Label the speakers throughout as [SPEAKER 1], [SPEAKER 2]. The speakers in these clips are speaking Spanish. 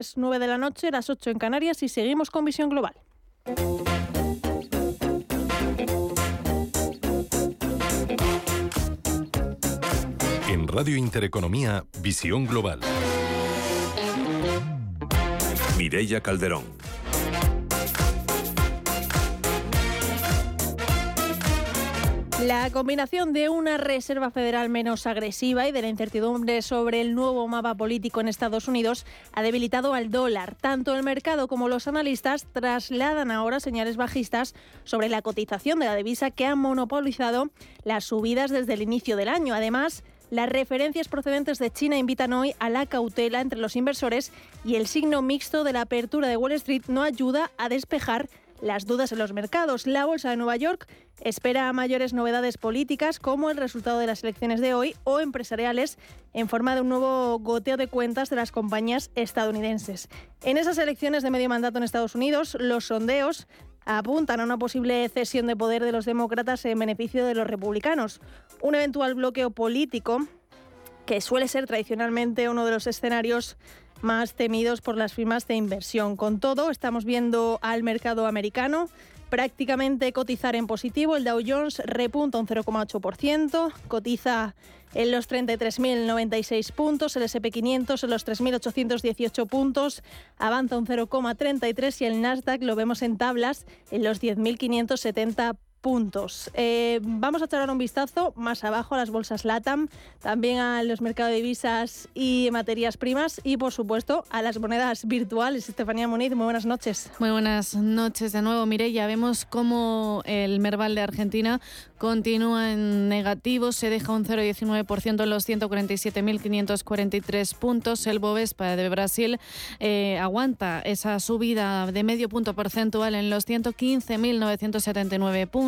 [SPEAKER 1] Es 9 de la noche, las 8 en Canarias y seguimos con Visión Global.
[SPEAKER 2] En Radio Intereconomía, Visión Global. Mireya Calderón.
[SPEAKER 1] La combinación de una Reserva Federal menos agresiva y de la incertidumbre sobre el nuevo mapa político en Estados Unidos ha debilitado al dólar. Tanto el mercado como los analistas trasladan ahora señales bajistas sobre la cotización de la divisa que ha monopolizado las subidas desde el inicio del año. Además, las referencias procedentes de China invitan hoy a la cautela entre los inversores y el signo mixto de la apertura de Wall Street no ayuda a despejar las dudas en los mercados. La Bolsa de Nueva York espera mayores novedades políticas como el resultado de las elecciones de hoy o empresariales en forma de un nuevo goteo de cuentas de las compañías estadounidenses. En esas elecciones de medio mandato en Estados Unidos, los sondeos apuntan a una posible cesión de poder de los demócratas en beneficio de los republicanos. Un eventual bloqueo político que suele ser tradicionalmente uno de los escenarios más temidos por las firmas de inversión. Con todo, estamos viendo al mercado americano prácticamente cotizar en positivo. El Dow Jones repunta un 0,8%, cotiza en los 33.096 puntos, el SP500 en los 3.818 puntos, avanza un 0,33 y el Nasdaq lo vemos en tablas en los 10.570 puntos. Eh, vamos a echar un vistazo más abajo a las bolsas LATAM, también a los mercados de divisas y materias primas y, por supuesto, a las monedas virtuales. Estefanía Muniz, muy buenas noches.
[SPEAKER 3] Muy buenas noches de nuevo, Ya Vemos cómo el Merval de Argentina continúa en negativo, se deja un 0,19% en los 147.543 puntos. El Bovespa de Brasil eh, aguanta esa subida de medio punto porcentual en los 115.979 puntos.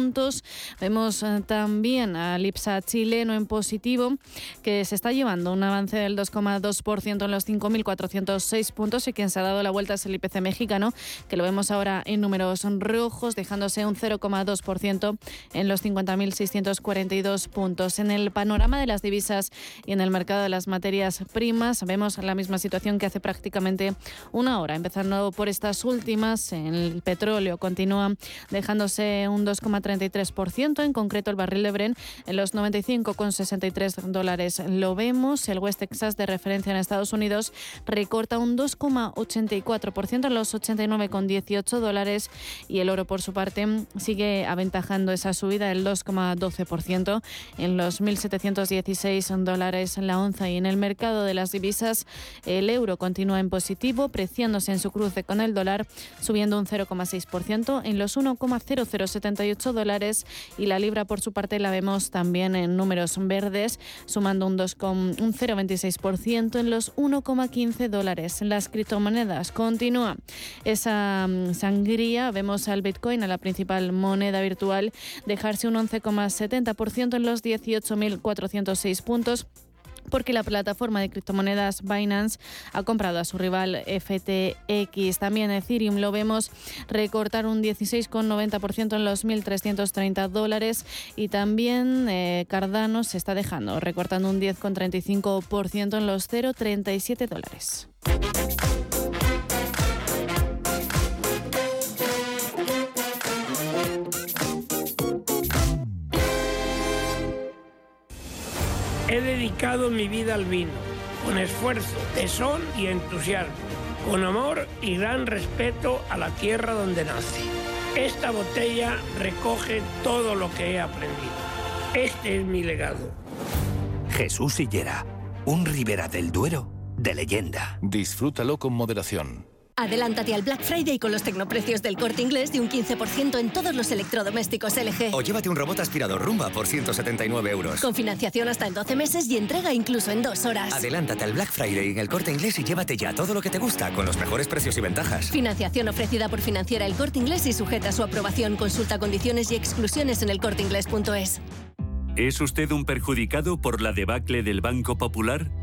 [SPEAKER 3] Vemos eh, también al IPSA chileno en positivo, que se está llevando un avance del 2,2% en los 5.406 puntos y quien se ha dado la vuelta es el IPC mexicano, que lo vemos ahora en números rojos, dejándose un 0,2% en los 50 1.642 puntos. En el panorama de las divisas y en el mercado de las materias primas vemos la misma situación que hace prácticamente una hora. Empezando por estas últimas, el petróleo continúa dejándose un 2,33%, en concreto el barril de Bren en los 95,63 dólares. Lo vemos, el West Texas de referencia en Estados Unidos recorta un 2,84% en los 89,18 dólares y el oro por su parte sigue aventajando esa subida del 2, 12% en los 1.716 dólares la onza y en el mercado de las divisas el euro continúa en positivo, preciándose en su cruce con el dólar, subiendo un 0,6% en los 1,0078 dólares y la libra por su parte la vemos también en números verdes, sumando un, 2, un 0,26% en los 1,15 dólares. Las criptomonedas continúa esa mm, sangría, vemos al Bitcoin, a la principal moneda virtual, dejarse un 11, 70% en los 18.406 puntos porque la plataforma de criptomonedas Binance ha comprado a su rival FTX. También Ethereum lo vemos recortar un 16,90% en los 1.330 dólares y también eh, Cardano se está dejando, recortando un 10,35% en los 0,37 dólares.
[SPEAKER 4] He dedicado mi vida al vino, con esfuerzo, tesón y entusiasmo, con amor y gran respeto a la tierra donde nací. Esta botella recoge todo lo que he aprendido. Este es mi legado.
[SPEAKER 5] Jesús Sillera, un Ribera del Duero de leyenda.
[SPEAKER 2] Disfrútalo con moderación.
[SPEAKER 6] Adelántate al Black Friday con los tecnoprecios del corte inglés de un 15% en todos los electrodomésticos LG.
[SPEAKER 5] O llévate un robot aspirador Rumba por 179 euros.
[SPEAKER 6] Con financiación hasta en 12 meses y entrega incluso en dos horas.
[SPEAKER 5] Adelántate al Black Friday en el corte inglés y llévate ya todo lo que te gusta con los mejores precios y ventajas.
[SPEAKER 6] Financiación ofrecida por financiera el corte inglés y sujeta a su aprobación. Consulta condiciones y exclusiones en elcorteinglés.es.
[SPEAKER 7] ¿Es usted un perjudicado por la debacle del Banco Popular?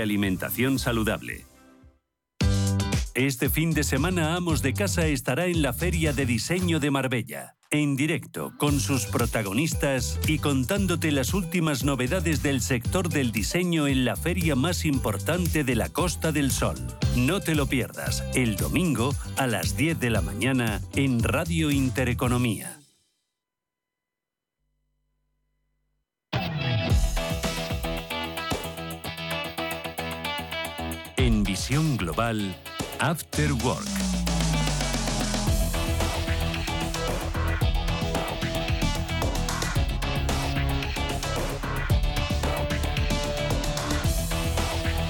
[SPEAKER 7] alimentación saludable. Este fin de semana Amos de Casa estará en la Feria de Diseño de Marbella, en directo, con sus protagonistas y contándote las últimas novedades del sector del diseño en la feria más importante de la Costa del Sol. No te lo pierdas, el domingo a las 10 de la mañana en Radio Intereconomía. Global, After Work.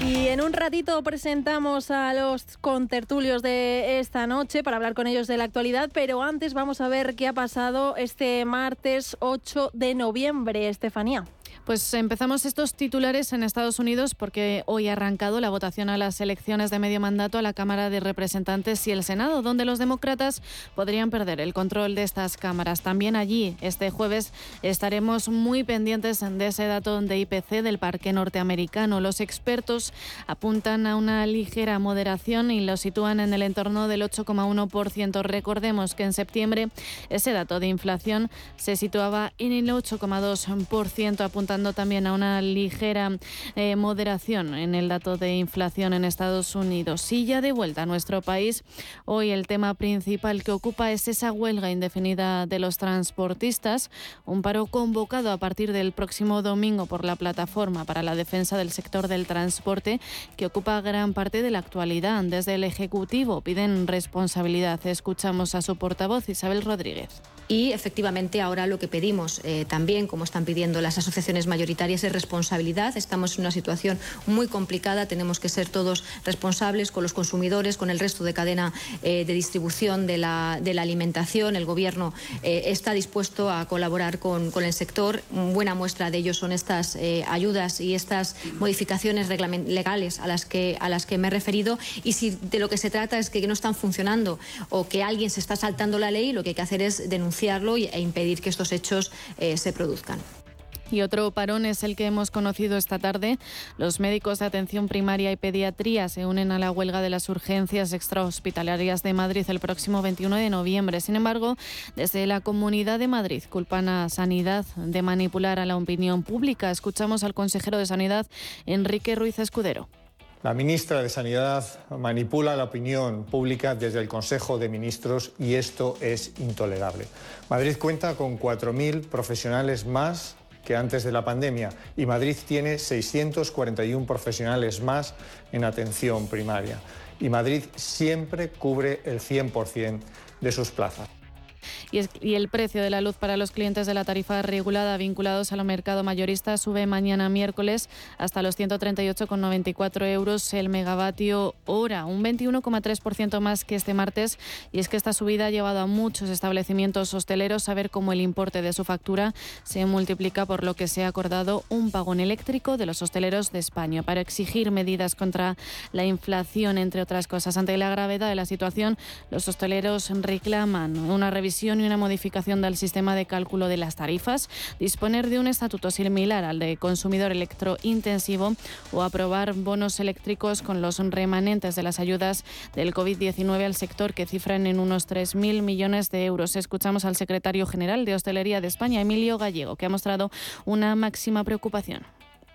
[SPEAKER 1] Y en un ratito presentamos a los contertulios de esta noche para hablar con ellos de la actualidad, pero antes vamos a ver qué ha pasado este martes 8 de noviembre, Estefanía.
[SPEAKER 3] Pues empezamos estos titulares en Estados Unidos porque hoy ha arrancado la votación a las elecciones de medio mandato a la Cámara de Representantes y el Senado, donde los demócratas podrían perder el control de estas cámaras. También allí, este jueves, estaremos muy pendientes de ese dato de IPC del parque norteamericano. Los expertos apuntan a una ligera moderación y lo sitúan en el entorno del 8,1%. Recordemos que en septiembre ese dato de inflación se situaba en el 8,2%, apuntando también a una ligera eh, moderación en el dato de inflación en Estados Unidos. Y ya de vuelta a nuestro país, hoy el tema principal que ocupa es esa huelga indefinida de los transportistas, un paro convocado a partir del próximo domingo por la Plataforma para la Defensa del Sector del Transporte, que ocupa gran parte de la actualidad. Desde el Ejecutivo piden responsabilidad. Escuchamos a su portavoz, Isabel Rodríguez.
[SPEAKER 8] Y efectivamente ahora lo que pedimos eh, también, como están pidiendo las asociaciones mayoritarias, es responsabilidad. Estamos en una situación muy complicada, tenemos que ser todos responsables con los consumidores, con el resto de cadena eh, de distribución de la, alimentación. El Gobierno eh, está dispuesto a colaborar con, el sector. Buena muestra de ello son estas ayudas y estas modificaciones legales a las que me he referido. Y si de lo que se trata es que no están funcionando o que alguien se está saltando la ley, lo que hay que hacer es denunciar e impedir que estos hechos eh, se produzcan.
[SPEAKER 3] Y otro parón es el que hemos conocido esta tarde. Los médicos de atención primaria y pediatría se unen a la huelga de las urgencias extrahospitalarias de Madrid el próximo 21 de noviembre. Sin embargo, desde la Comunidad de Madrid culpan a Sanidad de manipular a la opinión pública. Escuchamos al consejero de Sanidad, Enrique Ruiz Escudero.
[SPEAKER 9] La ministra de Sanidad manipula la opinión pública desde el Consejo de Ministros y esto es intolerable. Madrid cuenta con 4.000 profesionales más que antes de la pandemia y Madrid tiene 641 profesionales más en atención primaria. Y Madrid siempre cubre el 100% de sus plazas
[SPEAKER 3] y, el precio de la luz para los clientes de la tarifa regulada vinculados al mercado mayorista sube mañana miércoles hasta los 138,94 euros el megavatio hora, un 21,3% más que este martes. Y es que esta subida ha llevado a muchos establecimientos hosteleros a ver cómo el importe de su factura se multiplica por lo que se ha acordado un pagón eléctrico de los hosteleros de España para exigir medidas contra la inflación, entre otras cosas. Ante la gravedad de la situación, los hosteleros reclaman una revisión y una modificación del sistema de cálculo de las tarifas, disponer de un estatuto similar al de consumidor electrointensivo o aprobar bonos eléctricos con los remanentes de las ayudas del COVID-19 al sector que cifran en unos 3.000 millones de euros. Escuchamos al secretario general de Hostelería de España, Emilio Gallego, que ha mostrado una máxima preocupación.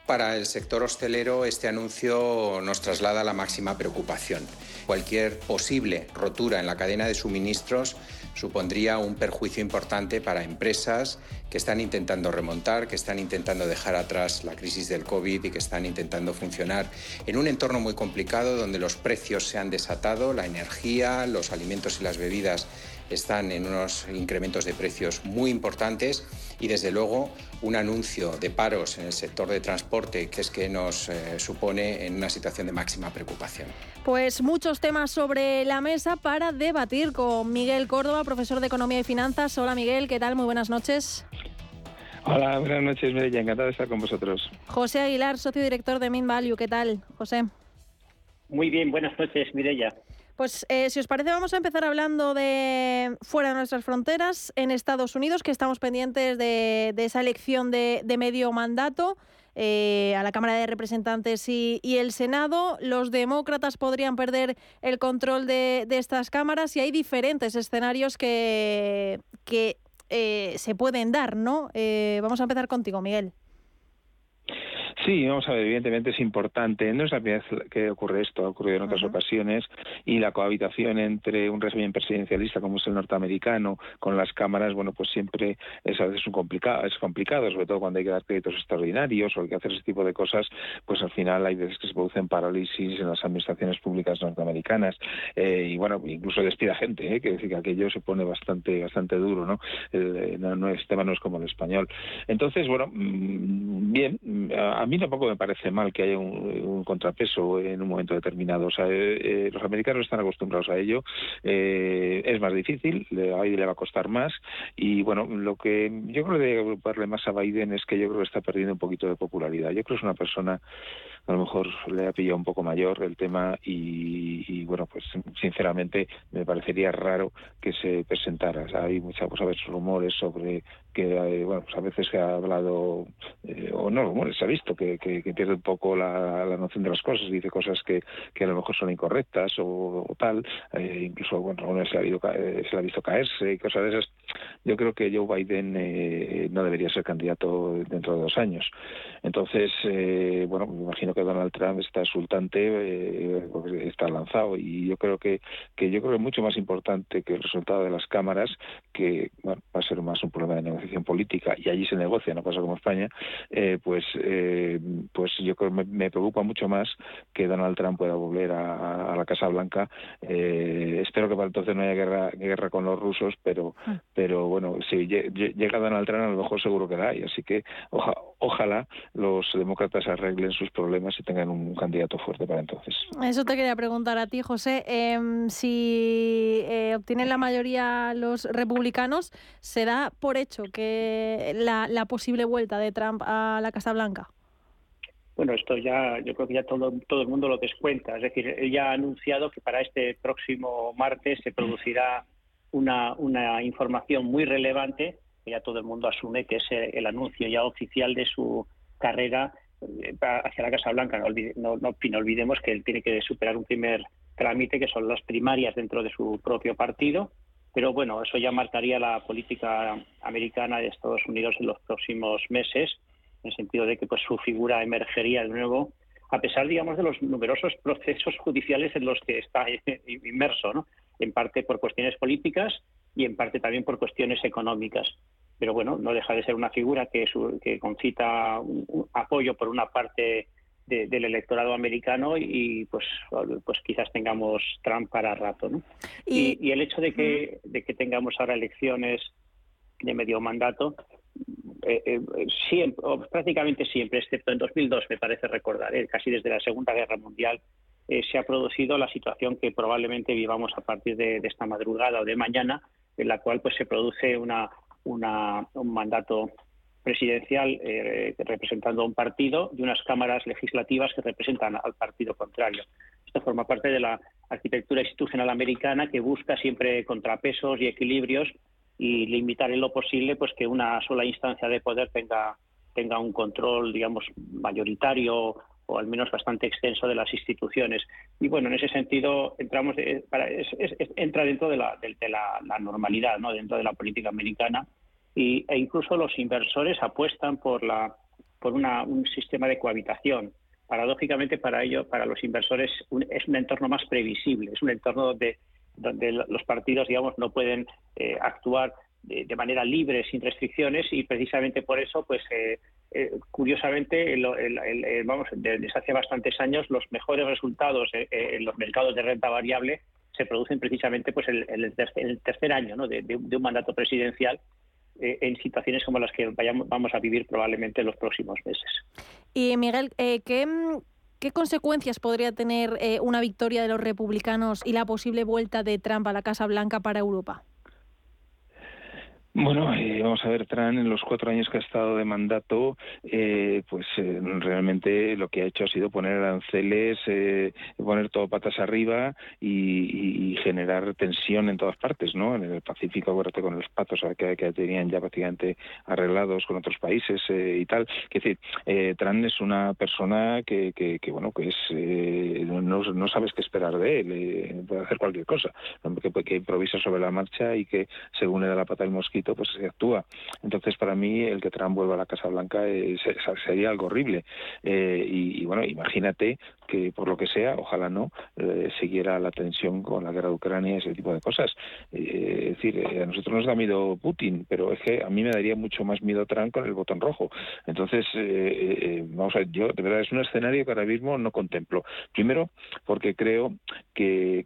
[SPEAKER 10] Para el sector hostelero este anuncio nos traslada la máxima preocupación. Cualquier posible rotura en la cadena de suministros supondría un perjuicio importante para empresas que están intentando remontar, que están intentando dejar atrás la crisis del COVID y que están intentando funcionar en un entorno muy complicado donde los precios se han desatado, la energía, los alimentos y las bebidas están en unos incrementos de precios muy importantes y desde luego un anuncio de paros en el sector de transporte que es que nos eh, supone en una situación de máxima preocupación.
[SPEAKER 1] Pues muchos temas sobre la mesa para debatir con Miguel Córdoba, profesor de Economía y Finanzas. Hola Miguel, ¿qué tal? Muy buenas noches.
[SPEAKER 11] Hola, buenas noches, Mireya, encantado de estar con vosotros.
[SPEAKER 1] José Aguilar, socio director de Min Value, ¿qué tal, José?
[SPEAKER 12] Muy bien, buenas noches, Mireya.
[SPEAKER 1] Pues eh, si os parece vamos a empezar hablando de fuera de nuestras fronteras, en Estados Unidos, que estamos pendientes de, esa elección de, medio mandato. Eh, a la Cámara de Representantes y, el Senado. Los demócratas podrían perder el control de, estas cámaras y hay diferentes escenarios que, que eh, se pueden dar, ¿no? vamos a empezar contigo, Miguel.
[SPEAKER 11] Sí, vamos a ver, evidentemente es importante. No es la primera vez que ocurre esto, ha ocurrido en otras ocasiones y la cohabitación entre un régimen presidencialista como es el norteamericano con las cámaras, bueno, pues siempre es a veces un complicado, es complicado, sobre todo cuando hay que dar créditos extraordinarios o hay que hacer ese tipo de cosas, pues al final hay veces que se producen parálisis en las administraciones públicas norteamericanas eh, y bueno, incluso despida gente, ¿eh? que decir que aquello se pone bastante bastante duro, ¿no? El, no, no este tema no es como el español. Entonces, bueno, mm, bien, a mí tampoco me parece mal que haya un, contrapeso en un momento determinado. O sea, eh, eh, los americanos están acostumbrados a ello. Eh, es más difícil, a Biden le va a costar más. Y bueno, lo que yo creo que debe agruparle más a Biden es que yo creo que está perdiendo un poquito de popularidad. Yo creo que es una persona a lo mejor le ha pillado un poco mayor el tema y, bueno, pues sinceramente me parecería raro que se presentara. hay muchas pues, a veces rumores sobre que, eh, bueno, pues a veces se ha hablado, eh, o no rumores, se ha visto que, pierde un poco la, noción de las cosas, dice cosas que, que a lo mejor son incorrectas o, tal, eh, incluso, bueno, se, ha habido, se le ha visto caerse y cosas de esas. Yo creo que Joe Biden no debería ser candidato dentro de dos años. Entonces, bueno, me imagino que Donald Trump está exultante, eh, está lanzado y yo creo que, que yo creo que es mucho más importante que el resultado de las cámaras, que va a ser más un problema de negociación política y allí se negocia, no pasa como España, eh, pues eh, pues yo creo que me, preocupa mucho más que Donald Trump pueda volver a, la Casa Blanca. espero que para entonces no haya guerra, guerra con los rusos, pero ah. pero bueno, si llega Donald Trump a lo mejor seguro que la hay, así que ojalá los demócratas arreglen sus problemas si tengan un candidato fuerte para entonces.
[SPEAKER 1] Eso te quería preguntar a ti, José. Em, si eh, obtienen la mayoría los republicanos, ¿se da por hecho que la, posible vuelta de Trump a la Casa Blanca?
[SPEAKER 12] Bueno, esto ya, yo creo que ya todo, todo el mundo lo descuenta. Es decir, él ya ha anunciado que para este próximo martes se producirá una, una información muy relevante, que ya todo el mundo asume que es el anuncio ya oficial de su carrera hacia la Casa Blanca. No, olvidemos que él tiene que superar un primer trámite, que son las primarias dentro de su propio partido. Pero bueno, eso ya marcaría la política americana de Estados Unidos en los próximos meses, en el sentido de que pues su figura emergería de nuevo, a pesar, digamos, de los numerosos procesos judiciales en los que está inmerso, ¿no? en parte por cuestiones políticas y en parte también por cuestiones económicas pero bueno, no deja de ser una figura que, que concita un, apoyo por una parte del electorado americano y pues pues quizás tengamos Trump para rato, ¿no? Y, el hecho de que, de que tengamos ahora elecciones de medio mandato, eh, eh, siempre, prácticamente siempre, excepto en 2002, me parece recordar, eh, casi desde la Segunda Guerra Mundial, se ha producido la situación que probablemente vivamos a partir de, de, esta madrugada o de mañana, en la cual pues se produce una, un mandato presidencial eh, representando a un partido y unas cámaras legislativas que representan al partido contrario. Esto forma parte de la arquitectura institucional americana que busca siempre contrapesos y equilibrios y limitar en lo posible pues que una sola instancia de poder tenga tenga un control digamos mayoritario o al menos bastante extenso de las instituciones. Y bueno en ese sentido entramos eh, entra dentro de la, de, la, la, normalidad no dentro de la política americana. Y, e incluso los inversores apuestan por, la, por una, un sistema de cohabitación. Paradójicamente, para ello, para los inversores, es un entorno más previsible, es un entorno donde donde los partidos, digamos, no pueden eh, actuar de, manera libre, sin restricciones, y precisamente por eso, pues eh, eh, curiosamente, vamos, desde hace bastantes años, los mejores resultados en los mercados de renta variable se producen precisamente pues en, el, tercer, año ¿no? de, un mandato presidencial en situaciones como las que vayamos, vamos a vivir probablemente en los próximos meses.
[SPEAKER 1] Y Miguel, ¿qué, ¿Qué consecuencias podría tener una victoria de los republicanos y la posible vuelta de Trump a la Casa Blanca para Europa?
[SPEAKER 11] Bueno, eh, vamos a ver, Trump en los cuatro años que ha estado de mandato, eh, pues eh, realmente lo que ha hecho ha sido poner aranceles, poner todo patas arriba y, generar tensión en todas partes, ¿no? En el Pacífico, acuérdate con los patos que, que, tenían ya prácticamente arreglados con otros países y tal. Es decir, Trump es una persona que, que, bueno, que es no, sabes qué esperar de él, puede hacer cualquier cosa, que, que improvisa sobre la marcha y que según le da la pata el mosquito pues se actúa. Entonces, para mí, el que Trump vuelva a la Casa Blanca sería algo horrible. Eh, y, bueno, imagínate que por lo que sea, ojalá no, eh, siguiera la tensión con la guerra de Ucrania y ese tipo de cosas. Eh, es decir, a nosotros nos da miedo Putin, pero es que a mí me daría mucho más miedo Trump con el botón rojo. Entonces, vamos a ver, yo de verdad es un escenario que ahora mismo no contemplo. Primero, porque creo que,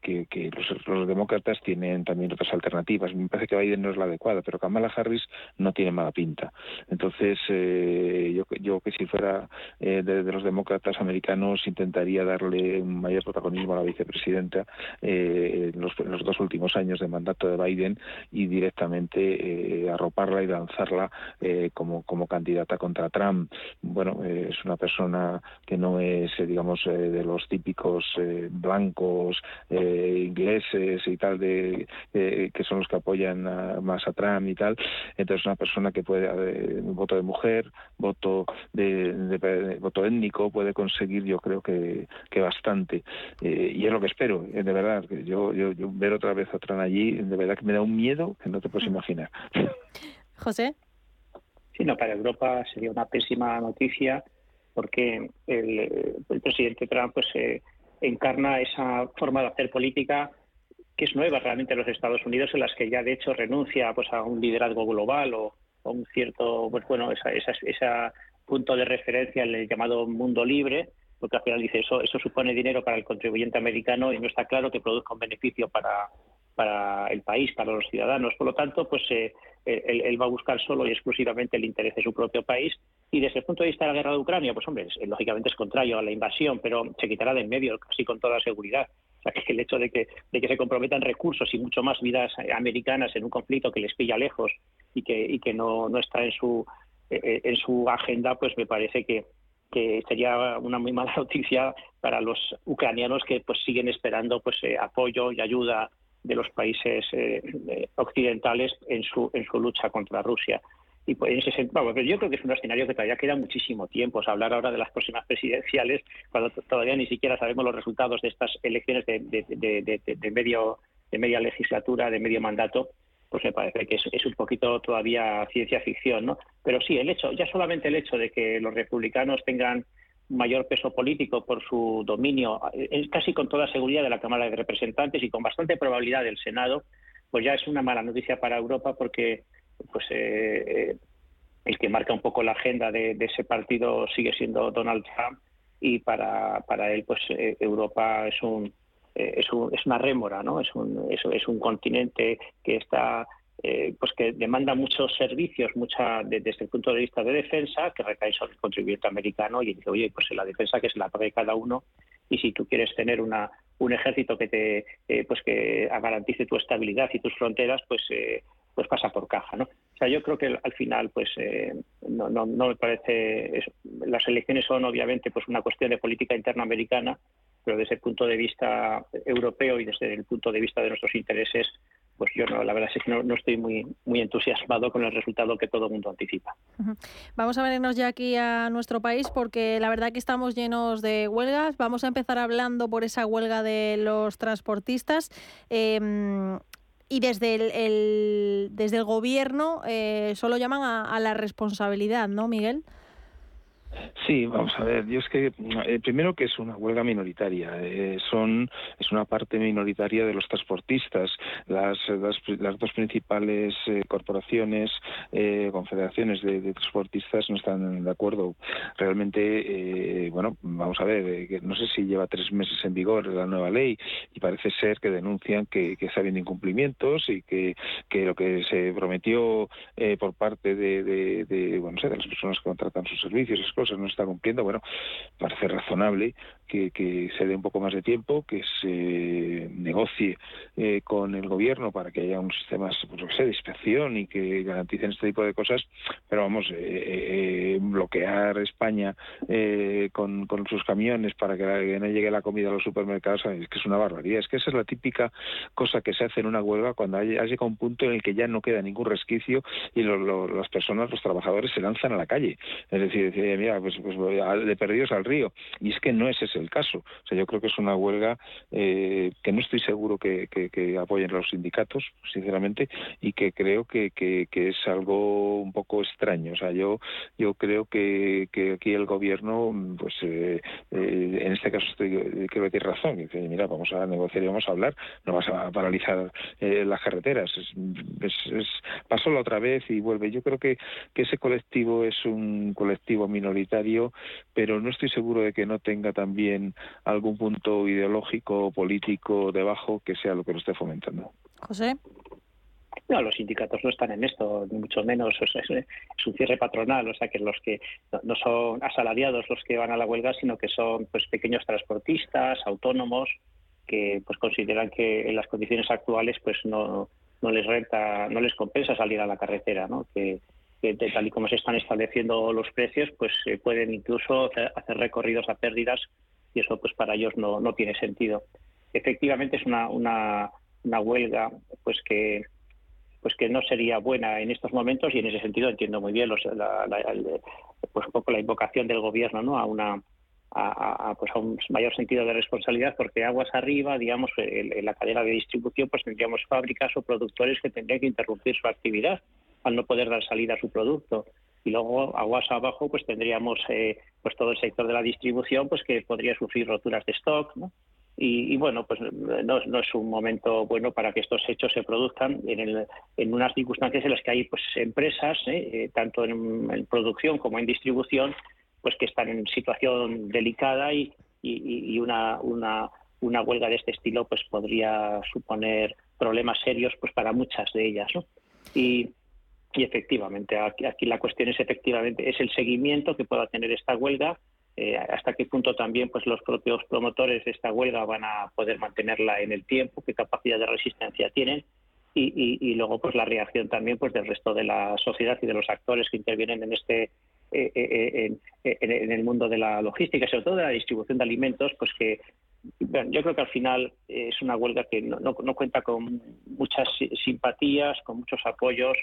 [SPEAKER 11] los, los, demócratas tienen también otras alternativas. Me parece que Biden no es la adecuada, pero Kamala Harris no tiene mala pinta. Entonces, eh, yo, yo que si fuera eh, de, los demócratas americanos intentaría darle un mayor protagonismo a la vicepresidenta eh, en, los, dos últimos años de mandato de Biden y directamente arroparla y lanzarla como, como candidata contra Trump. Bueno, es una persona que no es, digamos, de los típicos blancos ingleses y tal, de, que son los que apoyan más a Trump y tal. Entonces, una persona que puede, eh, voto de mujer, voto de, voto étnico, puede conseguir, yo creo que, que bastante. Eh, y es lo que espero, eh, de verdad. Que yo, yo, ver otra vez a Trump allí, de verdad que me da un miedo que no te puedes imaginar.
[SPEAKER 1] José.
[SPEAKER 12] Sí, no, para Europa sería una pésima noticia porque el, el presidente Trump pues encarna esa forma de hacer política que es nueva realmente en los Estados Unidos, en las que ya de hecho renuncia pues a un liderazgo global o, a un cierto, pues bueno, esa, esa, punto de referencia en el llamado mundo libre, porque al final dice eso, eso supone dinero para el contribuyente americano y no está claro que produzca un beneficio para, para el país, para los ciudadanos. Por lo tanto, pues eh, él, va a buscar solo y exclusivamente el interés de su propio país. Y desde el punto de vista de la guerra de Ucrania, pues hombre, lógicamente es contrario a la invasión, pero se quitará de en medio casi con toda seguridad. O sea, que el hecho de que, de que se comprometan recursos y mucho más vidas americanas en un conflicto que les pilla lejos y que, y que no, no está en su, eh, eh, en su agenda, pues me parece que, que sería una muy mala noticia para los ucranianos que pues siguen esperando pues eh, apoyo y ayuda de los países occidentales en su en su lucha contra Rusia. Y pues en ese sentido, yo creo que es un escenario que todavía queda muchísimo tiempo. hablar ahora de las próximas presidenciales, cuando todavía ni siquiera sabemos los resultados de estas elecciones de, de, medio, de media legislatura, de medio mandato, pues me parece que es, un poquito todavía ciencia ficción, ¿no? Pero sí, el hecho, ya solamente el hecho de que los republicanos tengan mayor peso político por su dominio, es casi con toda seguridad de la Cámara de Representantes y con bastante probabilidad del Senado, pues ya es una mala noticia para Europa porque pues eh, eh, el que marca un poco la agenda de, ese partido sigue siendo Donald Trump y para, para él pues eh, Europa es un, es, un, es una rémora no es un es, un continente que está pues que demanda muchos servicios mucha desde el punto de vista de defensa que recae sobre el contribuyente americano y dice oye pues la defensa que se la pague cada uno y si tú quieres tener una un ejército que te pues que garantice tu estabilidad y tus fronteras pues pues pasa por caja, ¿no? O sea, yo creo que al final, pues eh, no, no, no, me parece. las elecciones son obviamente pues una cuestión de política interna americana, pero desde el punto de vista europeo y desde el punto de vista de nuestros intereses, pues yo no, la verdad es que no, estoy muy, muy entusiasmado con el resultado que todo el mundo anticipa.
[SPEAKER 1] Vamos a vernos ya aquí a nuestro país porque la verdad que estamos llenos de huelgas. Vamos a empezar hablando por esa huelga de los transportistas. Em, y desde el, desde el gobierno eh, solo llaman a, la responsabilidad, ¿no, Miguel?
[SPEAKER 11] Sí, vamos a ver. Yo es que eh, primero que es una huelga minoritaria, eh, son es una parte minoritaria de los transportistas. Las, las, dos principales eh, corporaciones, confederaciones de, transportistas no están de acuerdo. Realmente, bueno, vamos a ver. no sé si lleva tres meses en vigor la nueva ley y parece ser que denuncian que, está habiendo incumplimientos y que, que lo que se prometió por parte de, de, bueno, sé, de las personas que contratan sus servicios, esas cosas no está cumpliendo, bueno, parece razonable que, se dé un poco más de tiempo, que se negocie eh, con el gobierno para que haya un sistema pues, de inspección y que garanticen este tipo de cosas, pero vamos, eh, eh, bloquear España con, sus camiones para que, no llegue la comida a los supermercados es que es una barbaridad, es que esa es la típica cosa que se hace en una huelga cuando hay, llega un punto en el que ya no queda ningún resquicio y las personas, los trabajadores se lanzan a la calle, es decir, mira, pues, pues de perdidos al río, y es que no es ese el caso. O sea, yo creo que es una huelga eh, que no estoy seguro que, apoyen los sindicatos, sinceramente, y que creo que, es algo un poco extraño. O sea, yo yo creo que, aquí el gobierno, pues eh, eh, en este caso estoy, creo que tiene razón. Dice, mira, vamos a negociar y vamos a hablar, no vas a paralizar las carreteras. Es, pasó la otra vez y vuelve. Yo creo que, que ese colectivo es un colectivo minoritario, pero no estoy seguro de que no tenga también algún punto ideológico o político debajo que sea lo que lo esté fomentando.
[SPEAKER 1] José.
[SPEAKER 12] No, los sindicatos no están en esto, ni mucho menos. es, un cierre patronal, o sea que los que no son asalariados los que van a la huelga, sino que son pues pequeños transportistas, autónomos, que pues consideran que en las condiciones actuales pues no, no les renta, no les compensa salir a la carretera, ¿no? Que, que tal y como se están estableciendo los precios, pues se pueden incluso hacer recorridos a pérdidas y eso pues para ellos no, no tiene sentido. Efectivamente es una, una, una huelga pues que pues que no sería buena en estos momentos y en ese sentido entiendo muy bien los, la, pues un poco la invocación del gobierno ¿no? a una a, pues a un mayor sentido de responsabilidad porque aguas arriba digamos en, la cadena de distribución pues tendríamos fábricas o productores que tendrían que interrumpir su actividad al no poder dar salida a su producto y luego aguas abajo pues tendríamos eh, pues todo el sector de la distribución pues que podría sufrir roturas de stock y, bueno pues no, no, es un momento bueno para que estos hechos se produzcan en, el, en unas circunstancias en las que hay pues empresas ¿eh? Eh, tanto en, producción como en distribución pues que están en situación delicada y, y, una, una una huelga de este estilo pues podría suponer problemas serios pues para muchas de ellas ¿no? y y efectivamente, aquí, la cuestión es efectivamente es el seguimiento que pueda tener esta huelga, eh, hasta qué punto también pues los propios promotores de esta huelga van a poder mantenerla en el tiempo, qué capacidad de resistencia tienen y, luego pues la reacción también pues del resto de la sociedad y de los actores que intervienen en este eh, eh, en, el mundo de la logística, sobre todo de la distribución de alimentos, pues que yo creo que al final es una huelga que no, no cuenta con muchas simpatías, con muchos apoyos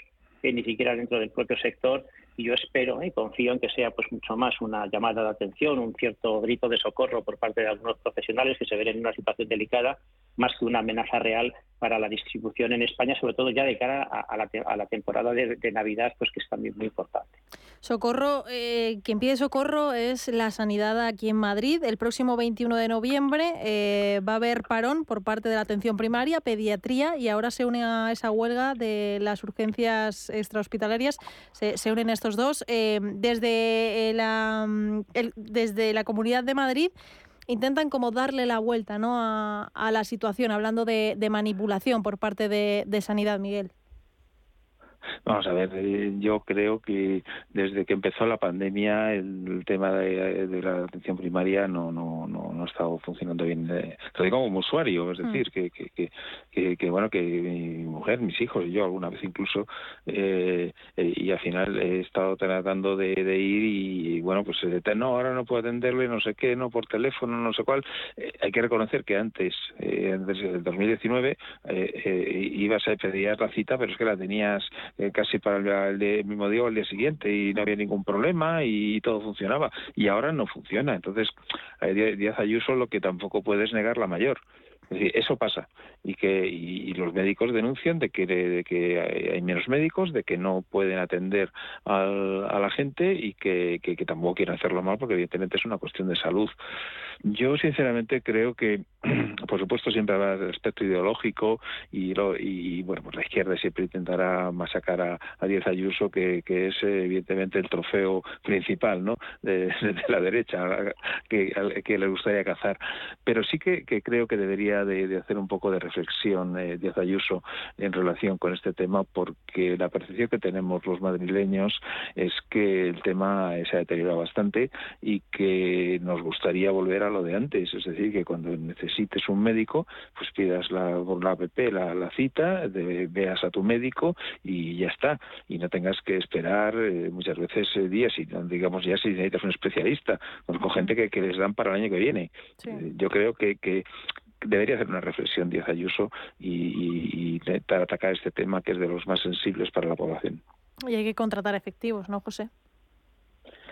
[SPEAKER 12] ni siquiera dentro del propio sector y yo espero y confío en que sea pues mucho más una llamada de atención, un cierto grito de socorro por parte de algunos profesionales que se ven en una situación delicada, más que una amenaza real para la distribución en España, sobre todo ya de cara a, la, temporada de, Navidad, pues que es también muy importante.
[SPEAKER 1] Socorro, eh, quien pide socorro es la sanidad aquí en Madrid. El próximo 21 de noviembre eh, va a haber parón por parte de la atención primaria, pediatría, y ahora se une a esa huelga de las urgencias extrahospitalarias. Se, se unen estos dos, eh, desde, la, mm, desde la Comunidad de Madrid intentan como darle la vuelta ¿no? a, la situación, hablando de, manipulación por parte de, de Sanidad, Miguel.
[SPEAKER 11] Vamos a ver, eh, yo creo que desde que empezó la pandemia el, tema de, la atención primaria no, no, no, no ha estado funcionando bien. Eh, lo digo como usuario, es mm. decir, que, que, que, que, bueno, que mi mujer, mis hijos, yo alguna vez incluso, eh, y al final he estado tratando de, ir y, bueno, pues no, ahora no puedo atenderle, no sé qué, no por teléfono, no sé cuál. hay que reconocer que antes, antes del 2019, ibas a pedir la cita, pero es que la tenías eh, casi para el, de, mismo día o el día siguiente y no había ningún problema y todo funcionaba. Y ahora no funciona. Entonces, Díaz Ayuso lo que tampoco puedes negar la mayor Eso pasa y que y, los médicos denuncian de que, de, que hay menos médicos, de que no pueden atender a la gente y que, que, tampoco quieren hacerlo mal porque evidentemente es una cuestión de salud. Yo sinceramente creo que, por supuesto, siempre habrá aspecto ideológico y, y bueno, pues la izquierda siempre intentará masacar a, a Ayuso, que, que es evidentemente el trofeo principal ¿no? de, la derecha que, que le gustaría cazar. Pero sí que creo que debería de, hacer un poco de reflexión eh, Díaz Ayuso en relación con este tema, porque la percepción que tenemos los madrileños es que el tema se ha deteriorado bastante y que nos gustaría volver a lo de antes, es decir, que cuando necesites un médico, pues pidas la, la app la, cita, veas a tu médico y ya está, y no tengas que esperar eh, muchas veces eh, días, y digamos ya si necesitas un especialista, con gente que, que les dan para el año que viene. yo creo que, que debería hacer una reflexión Díaz Ayuso y, intentar atacar este tema que es de los más sensibles para la población.
[SPEAKER 1] Y hay que contratar efectivos, ¿no, José?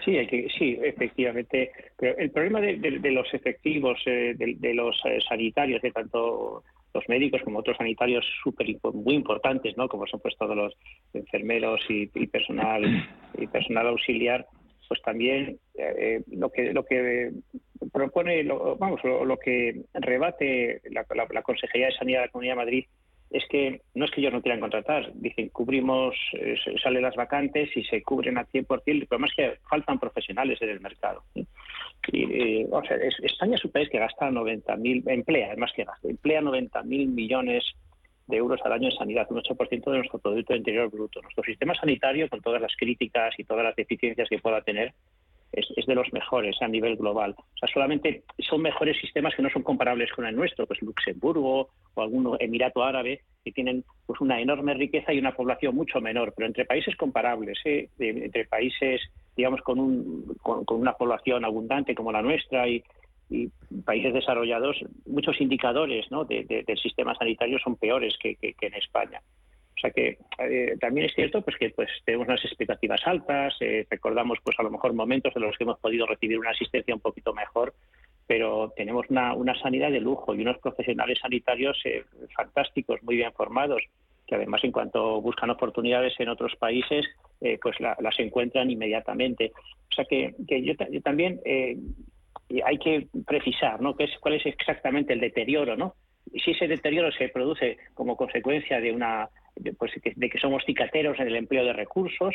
[SPEAKER 12] Sí, hay que, sí, efectivamente. Pero el problema de, los efectivos, eh, de, los eh, sanitarios, de tanto los médicos como otros sanitarios súper muy importantes, ¿no? Como son pues todos los enfermeros y, y personal y personal auxiliar, pues también eh, lo que lo que propone, lo, vamos, lo, que rebate la, Consejería de Sanidad de la Comunidad de Madrid es que no es que ellos no quieran contratar, dicen cubrimos, eh, salen las vacantes y se cubren al 100%, el problema es que faltan profesionales en el mercado. Y, eh, o sea, España es un país que gasta 90.000, emplea, además que gasta, emplea 90.000 millones de euros al año en sanidad, un 8% de nuestro Producto Interior Bruto. Nuestro sistema sanitario, con todas las críticas y todas las deficiencias que pueda tener, es, de los mejores a nivel global. O sea, solamente son mejores sistemas que no son comparables con el nuestro, pues Luxemburgo o algún Emirato Árabe, que tienen pues una enorme riqueza y una población mucho menor, pero entre países comparables, ¿eh? entre países, digamos, con, un, con una población abundante como la nuestra y, y países desarrollados, muchos indicadores ¿no? del sistema sanitario son peores que, en España. O sea que eh, también es cierto pues que pues tenemos unas expectativas altas, eh, recordamos pues a lo mejor momentos en los que hemos podido recibir una asistencia un poquito mejor, pero tenemos una, sanidad de lujo y unos profesionales sanitarios eh, fantásticos, muy bien formados, que además en cuanto buscan oportunidades en otros países, pues las encuentran inmediatamente. O sea que, yo, yo, también hay que precisar ¿no? ¿Qué es, cuál es exactamente el deterioro, ¿no? Si ese deterioro se produce como consecuencia de una pues, de que somos cicateros en el empleo de recursos,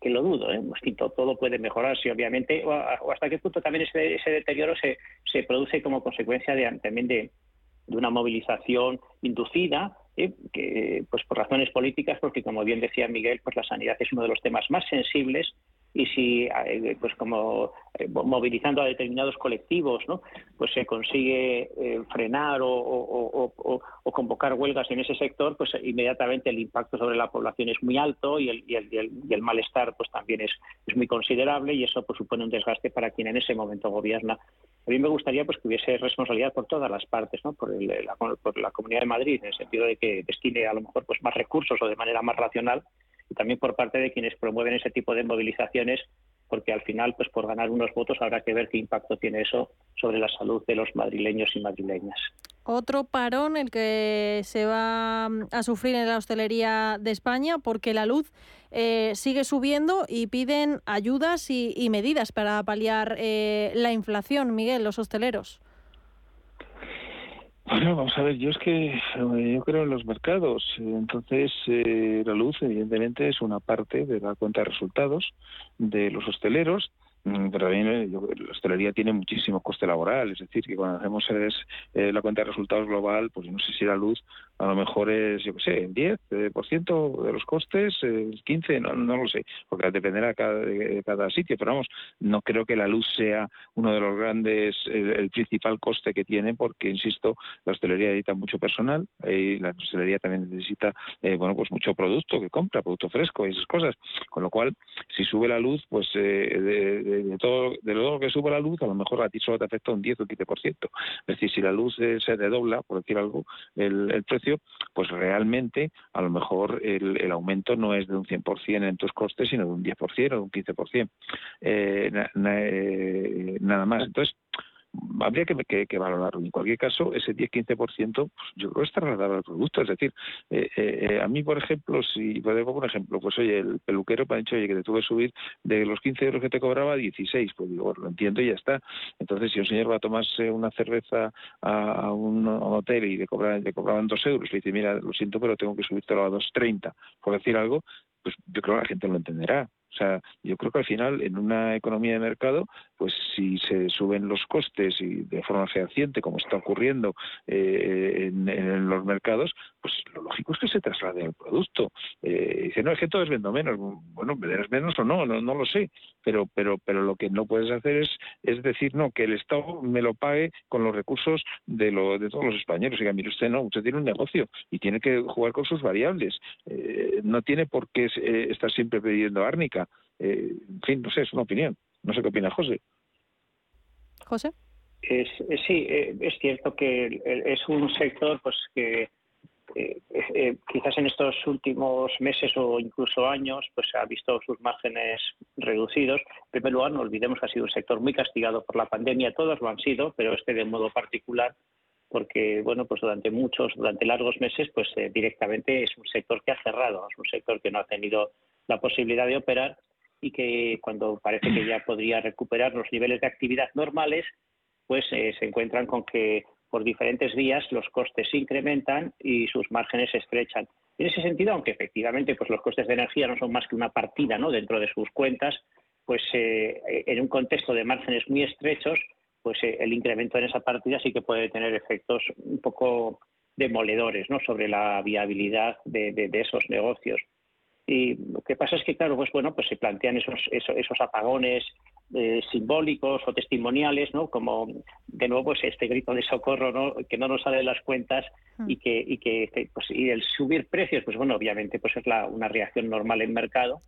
[SPEAKER 12] que lo dudo, ¿eh? todo puede mejorarse, obviamente, o, hasta qué punto también ese, ese deterioro se, se produce como consecuencia de, también de, de una movilización inducida, ¿eh? que, pues por razones políticas, porque como bien decía Miguel, pues la sanidad es uno de los temas más sensibles y si eh, pues como eh, movilizando a determinados colectivos no pues se consigue eh, frenar o, convocar huelgas en ese sector pues inmediatamente el impacto sobre la población es muy alto y el, y el, y el, malestar pues también es, es muy considerable y eso pues supone un desgaste para quien en ese momento gobierna. A mí me gustaría pues que hubiese responsabilidad por todas las partes no por, la, por la comunidad de Madrid en el sentido de que destine a lo mejor pues más recursos o de manera más racional y también por parte de quienes promueven ese tipo de movilizaciones, porque al final, pues por ganar unos votos habrá que ver qué impacto tiene eso sobre la salud de los madrileños y madrileñas.
[SPEAKER 1] Otro parón el que se va a sufrir en la hostelería de España porque la luz eh, sigue subiendo y piden ayudas y, medidas para paliar eh, la inflación, Miguel, los hosteleros.
[SPEAKER 11] Bueno, vamos a ver, yo es que eh, yo creo en los mercados, entonces eh, la luz evidentemente es una parte de la cuenta de resultados de los hosteleros pero también eh, la hostelería tiene muchísimo coste laboral, es decir, que cuando hacemos es, eh, la cuenta de resultados global, pues no sé si la luz a lo mejor es, yo qué sé, el 10% eh, por ciento de los costes, el 15%, no, no lo sé, porque dependerá de cada sitio, pero vamos, no creo que la luz sea uno de los grandes, el, principal coste que tiene, porque, insisto, la hostelería necesita mucho personal y la hostelería también necesita, bueno, pues mucho producto que compra, producto fresco y esas cosas, con lo cual, si sube la luz, pues de de, todo, de lo que sube la luz, a lo mejor a ti solo te afecta un 10 o un 15%. Es decir, si la luz se redobla, por decir algo, el, precio, pues realmente a lo mejor el, aumento no es de un 100% en tus costes, sino de un 10% o de un 15%. Eh, eh, nada más. Entonces, habría que, que, valorarlo. En cualquier caso, ese 10-15%, pues yo creo que es trasladado al producto. Es decir, eh, eh, eh, a mí, por ejemplo, si poner un ejemplo, pues oye, el peluquero me ha dicho, oye, que te tuve que subir de los 15 euros que te cobraba a 16, pues digo, lo entiendo y ya está. Entonces, si un señor va a tomarse una cerveza a, un, hotel y le, cobran, le cobraban 2 euros, le dice, mira, lo siento, pero tengo que subírtelo a 2,30, por decir algo, pues yo creo que la gente lo entenderá. O sea, yo creo que al final, en una economía de mercado, pues si se suben los costes y de forma fehaciente, como está ocurriendo eh, en, los mercados, pues lo lógico es que se traslade al producto. Eh, dice, no, es que todo es vendo menos. Bueno, venderás menos o no, no, no lo sé. Pero, pero, pero lo que no puedes hacer es, decir, no, que el Estado me lo pague con los recursos de, lo, de todos los españoles. Diga, mire usted, no, usted tiene un negocio y tiene que jugar con sus variables. Eh, no tiene por qué estar siempre pidiendo árnica. Eh, en fin, no sé, es una opinión. No sé qué opina José.
[SPEAKER 1] José.
[SPEAKER 12] Es, sí, eh, es cierto que es un sector pues que eh, quizás en estos últimos meses o incluso años pues ha visto sus márgenes reducidos. En primer lugar, no olvidemos que ha sido un sector muy castigado por la pandemia, todos lo han sido, pero este de modo particular porque bueno pues durante muchos durante largos meses pues directamente es un sector que ha cerrado es un sector que no ha tenido la posibilidad de operar y que cuando parece que ya podría recuperar los niveles de actividad normales, pues eh, se encuentran con que por diferentes vías los costes se incrementan y sus márgenes se estrechan. En ese sentido, aunque efectivamente pues los costes de energía no son más que una partida ¿no? dentro de sus cuentas, pues eh, en un contexto de márgenes muy estrechos, pues eh, el incremento en esa partida sí que puede tener efectos un poco demoledores ¿no? sobre la viabilidad de esos negocios. Y lo que pasa es que, claro, pues bueno, pues se plantean esos, esos, apagones eh, simbólicos o testimoniales, ¿no? Como, de nuevo, pues este grito de socorro, ¿no? Que no nos sale de las cuentas hmm. y que, y que, pues, y el subir precios, pues bueno, obviamente, pues es la, una reacción normal en mercado,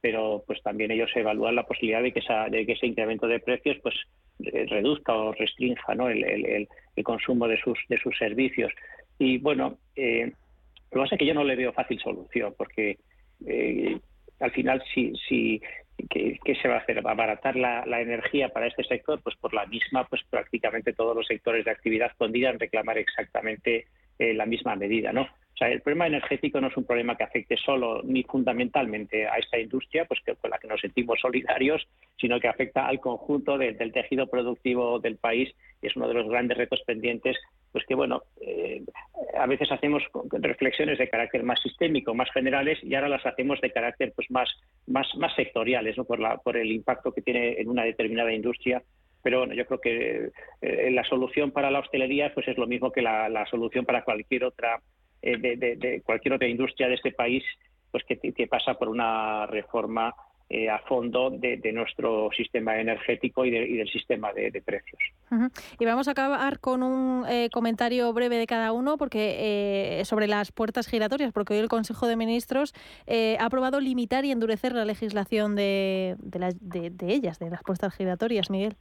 [SPEAKER 12] pero pues también ellos evalúan la posibilidad de que, esa, de que ese incremento de precios, pues eh, reduzca o restrinja, ¿no? El, el, el, consumo de sus, de sus servicios. Y bueno, eh, lo que pasa es que yo no le veo fácil solución, porque eh, al final, si, si ¿qué, se va a hacer? ¿Va a abaratar la, energía para este sector? Pues por la misma, pues prácticamente todos los sectores de actividad podrían reclamar exactamente eh, la misma medida, ¿no? O sea, el problema energético no es un problema que afecte solo ni fundamentalmente a esta industria, pues con la que nos sentimos solidarios, sino que afecta al conjunto del tejido productivo del país y es uno de los grandes retos pendientes pues que bueno, eh, a veces hacemos reflexiones de carácter más sistémico, más generales, y ahora las hacemos de carácter pues más, más, más sectoriales, ¿no? por, la, por el impacto que tiene en una determinada industria. Pero bueno, yo creo que eh, la solución para la hostelería pues es lo mismo que la, solución para cualquier otra eh, de, de, cualquier otra industria de este país, pues que pasa por una reforma eh, a fondo de, nuestro sistema energético y, del sistema de, precios.
[SPEAKER 1] Y vamos a acabar con un eh, comentario breve de cada uno porque eh, sobre las puertas giratorias, porque hoy el Consejo de Ministros ha aprobado limitar y endurecer la legislación de, de, de ellas, de las puertas giratorias, Miguel.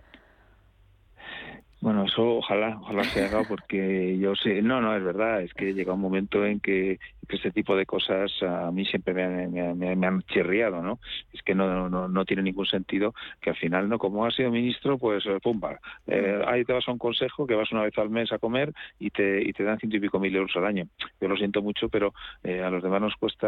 [SPEAKER 11] Bueno, eso ojalá, ojalá se haga porque yo sé, no, no, es verdad, es que llega un momento en que que este tipo de cosas a mí siempre me, han chirriado, ¿no? Es que no, no, no, tiene ningún sentido que al final, ¿no? Como has sido ministro, pues eh, pumba, eh, ahí te vas a un consejo que vas una vez al mes a comer y te, y te dan ciento y pico mil euros al año. Yo lo siento mucho, pero eh, a los demás nos cuesta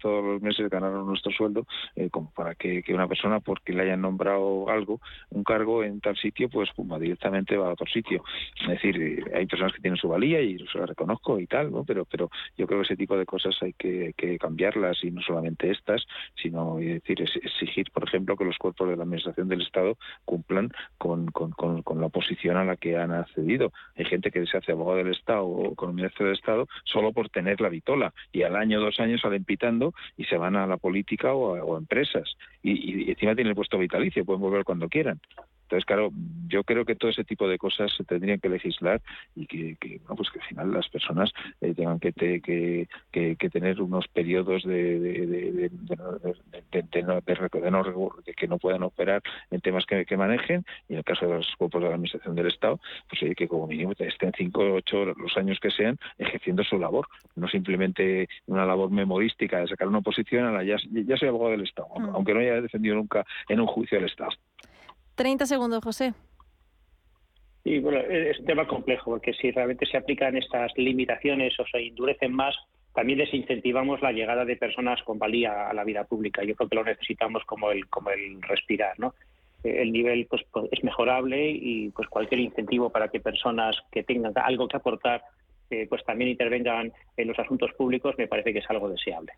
[SPEAKER 11] todos los meses ganar nuestro sueldo, como para que, una persona, porque le hayan nombrado algo, un cargo en tal sitio, pues pumba, directamente va a otro sitio. Es decir, hay personas que tienen su valía y se la reconozco y tal, ¿no? Pero, pero yo creo que ese tipo de cosas hay que, cambiarlas y no solamente estas, sino decir, exigir, por ejemplo, que los cuerpos de la Administración del Estado cumplan con, con, la posición a la que han accedido. Hay gente que se hace abogado del Estado o ministro del Estado solo por tener la vitola y al año, dos años salen pitando y se van a la política o a, empresas. Y, y, encima tienen el puesto vitalicio, pueden volver cuando quieran. Entonces, claro, yo creo que todo ese tipo de cosas se tendrían que legislar y que, pues que al final las personas eh, tengan que, que, tener unos periodos de, de, de, de, que no puedan operar en temas que, manejen y en el caso de los cuerpos de la Administración del Estado, pues que como mínimo estén cinco o ocho los años que sean ejerciendo su labor, no simplemente una labor memorística de sacar una oposición a la ya, ya soy abogado del Estado, mm. aunque no haya defendido nunca en un juicio del Estado.
[SPEAKER 1] 30 segundos, José.
[SPEAKER 12] Sí, bueno, es un tema complejo, porque si realmente se aplican estas limitaciones o se endurecen más, también desincentivamos la llegada de personas con valía a la vida pública. Yo creo que lo necesitamos como el, como el respirar, ¿no? Eh, el nivel pues, pues, es mejorable y pues cualquier incentivo para que personas que tengan algo que aportar eh, pues también intervengan en los asuntos públicos me parece que es algo deseable.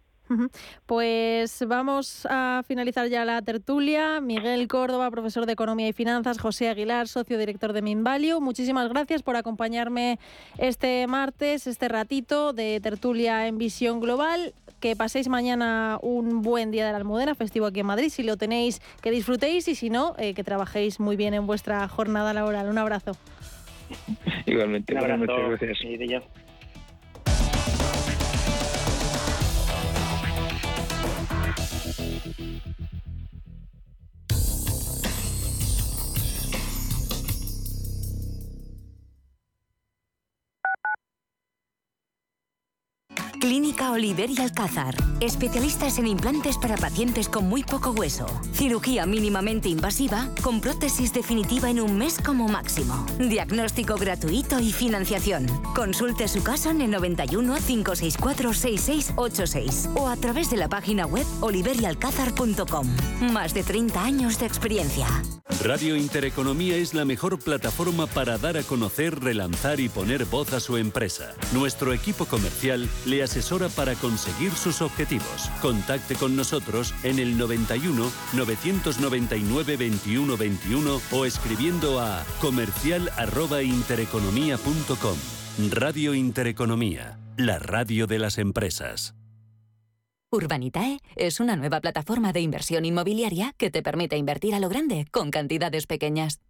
[SPEAKER 1] Pues vamos a finalizar ya la tertulia. Miguel Córdoba, profesor de Economía y Finanzas, José Aguilar, socio director de Minvalue. Muchísimas gracias por acompañarme este martes, este ratito de tertulia en visión global. Que paséis mañana un buen día de la Almudena, festivo aquí en Madrid. Si lo tenéis, que disfrutéis y si no, eh, que trabajéis muy bien en vuestra jornada laboral. Un abrazo.
[SPEAKER 11] Igualmente,
[SPEAKER 12] muchas gracias.
[SPEAKER 13] Clínica Oliver y Alcázar. Especialistas en implantes para pacientes con muy poco hueso. Cirugía mínimamente invasiva con prótesis definitiva en un mes como máximo. Diagnóstico gratuito y financiación. Consulte su caso en el 91 564 6686 o a través de la página web oliverialcázar.com. Más de 30 años de experiencia.
[SPEAKER 7] Radio Intereconomía es la mejor plataforma para dar a conocer, relanzar y poner voz a su empresa. Nuestro equipo comercial le asesora para conseguir sus objetivos. Contacte con nosotros en el 91 999 21 21 o escribiendo a comercial@intereconomía.com. Radio Intereconomía, la radio de las empresas.
[SPEAKER 13] Urbanitae es una nueva plataforma de inversión inmobiliaria que te permite invertir a lo grande con cantidades pequeñas.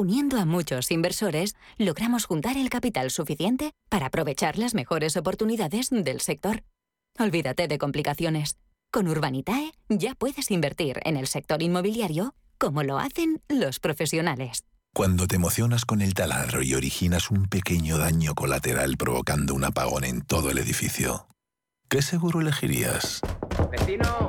[SPEAKER 13] Uniendo a muchos inversores, logramos juntar el capital suficiente para aprovechar las mejores oportunidades del sector. Olvídate de complicaciones. Con Urbanitae ya puedes invertir en el sector inmobiliario como lo hacen los profesionales.
[SPEAKER 14] Cuando te emocionas con el taladro y originas un pequeño daño colateral provocando un apagón en todo el edificio, ¿qué seguro elegirías? ¡Vecino!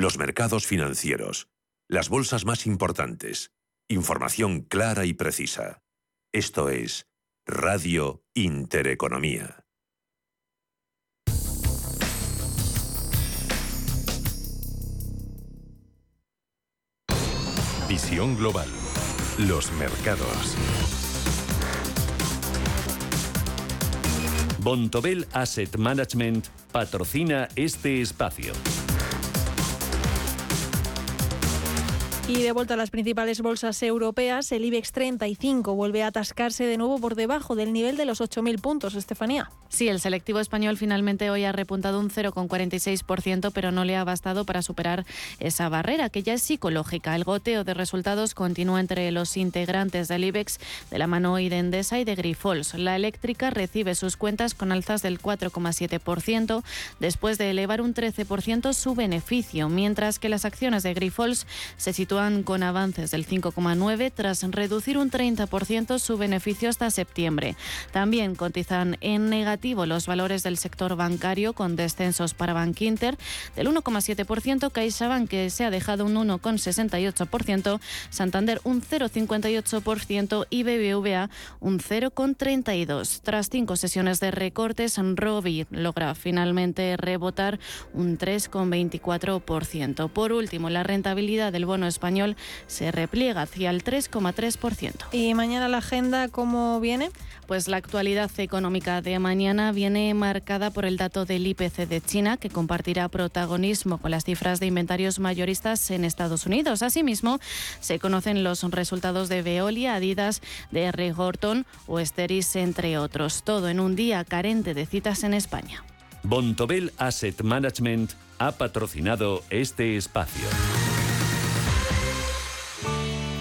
[SPEAKER 15] Los mercados financieros. Las bolsas más importantes. Información clara y precisa. Esto es Radio Intereconomía.
[SPEAKER 2] Visión global. Los mercados.
[SPEAKER 7] Bontobel Asset Management patrocina este espacio.
[SPEAKER 1] Y de vuelta a las principales bolsas europeas, el IBEX 35 vuelve a atascarse de nuevo por debajo del nivel de los 8.000 puntos, Estefanía.
[SPEAKER 3] Sí, el selectivo español finalmente hoy ha repuntado un 0,46%, pero no le ha bastado para superar esa barrera, que ya es psicológica. El goteo de resultados continúa entre los integrantes del IBEX, de la mano hoy de Endesa y de Grifols. La eléctrica recibe sus cuentas con alzas del 4,7%, después de elevar un 13% su beneficio, mientras que las acciones de Grifols se sitúan con avances del 5,9 tras reducir un 30% su beneficio hasta septiembre. También cotizan en negativo los valores del sector bancario con descensos para Bankinter del 1,7%, CaixaBank que se ha dejado un 1,68%, Santander un 0,58% y BBVA un 0,32%. Tras cinco sesiones de recortes, Robi logra finalmente rebotar un 3,24%. Por último, la rentabilidad del bono español se repliega hacia el 3,3%.
[SPEAKER 1] ¿Y mañana la agenda cómo viene?
[SPEAKER 3] Pues la actualidad económica de mañana viene marcada por el dato del IPC de China, que compartirá protagonismo con las cifras de inventarios mayoristas en Estados Unidos. Asimismo, se conocen los resultados de Veolia, Adidas, de R. Horton o Esteris, entre otros. Todo en un día carente de citas en España.
[SPEAKER 7] Bontobel Asset Management ha patrocinado este espacio.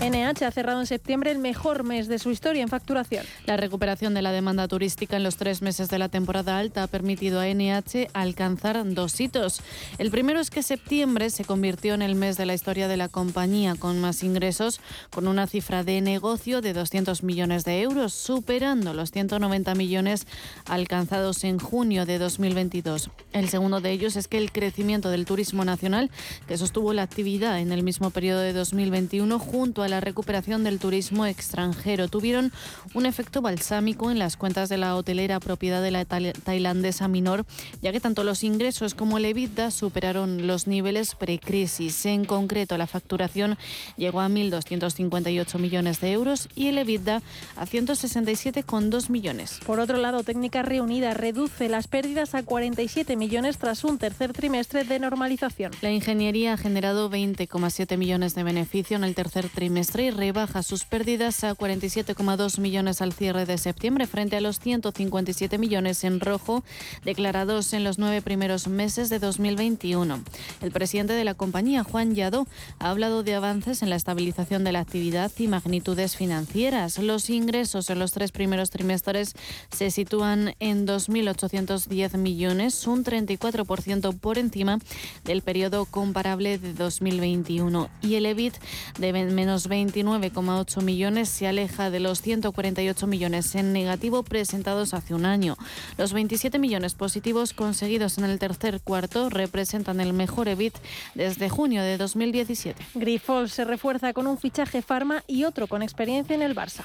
[SPEAKER 1] NH ha cerrado en septiembre el mejor mes de su historia en facturación.
[SPEAKER 3] La recuperación de la demanda turística en los tres meses de la temporada alta ha permitido a NH alcanzar dos hitos. El primero es que septiembre se convirtió en el mes de la historia de la compañía con más ingresos, con una cifra de negocio de 200 millones de euros, superando los 190 millones alcanzados en junio de 2022. El segundo de ellos es que el crecimiento del turismo nacional, que sostuvo la actividad en el mismo periodo de 2021 junto a la recuperación del turismo extranjero. Tuvieron un efecto balsámico en las cuentas de la hotelera propiedad de la tailandesa Minor, ya que tanto los ingresos como el EBITDA superaron los niveles precrisis. En concreto, la facturación llegó a 1.258 millones de euros y el EBITDA a 167,2 millones.
[SPEAKER 1] Por otro lado, Técnica Reunida reduce las pérdidas a 47 millones tras un tercer trimestre de normalización.
[SPEAKER 3] La ingeniería ha generado 20,7 millones de beneficio en el tercer trimestre y rebaja sus pérdidas a 47,2 millones al cierre de septiembre frente a los 157 millones en rojo declarados en los nueve primeros meses de 2021. El presidente de la compañía, Juan Yadó, ha hablado de avances en la estabilización de la actividad y magnitudes financieras. Los ingresos en los tres primeros trimestres se sitúan en 2.810 millones, un 34% por encima del periodo comparable de 2021 y el EBIT de menos 29,8 millones se aleja de los 148 millones en negativo presentados hace un año. Los 27 millones positivos conseguidos en el tercer cuarto representan el mejor EBIT desde junio de 2017.
[SPEAKER 1] Grifols se refuerza con un fichaje farma y otro con experiencia en el Barça.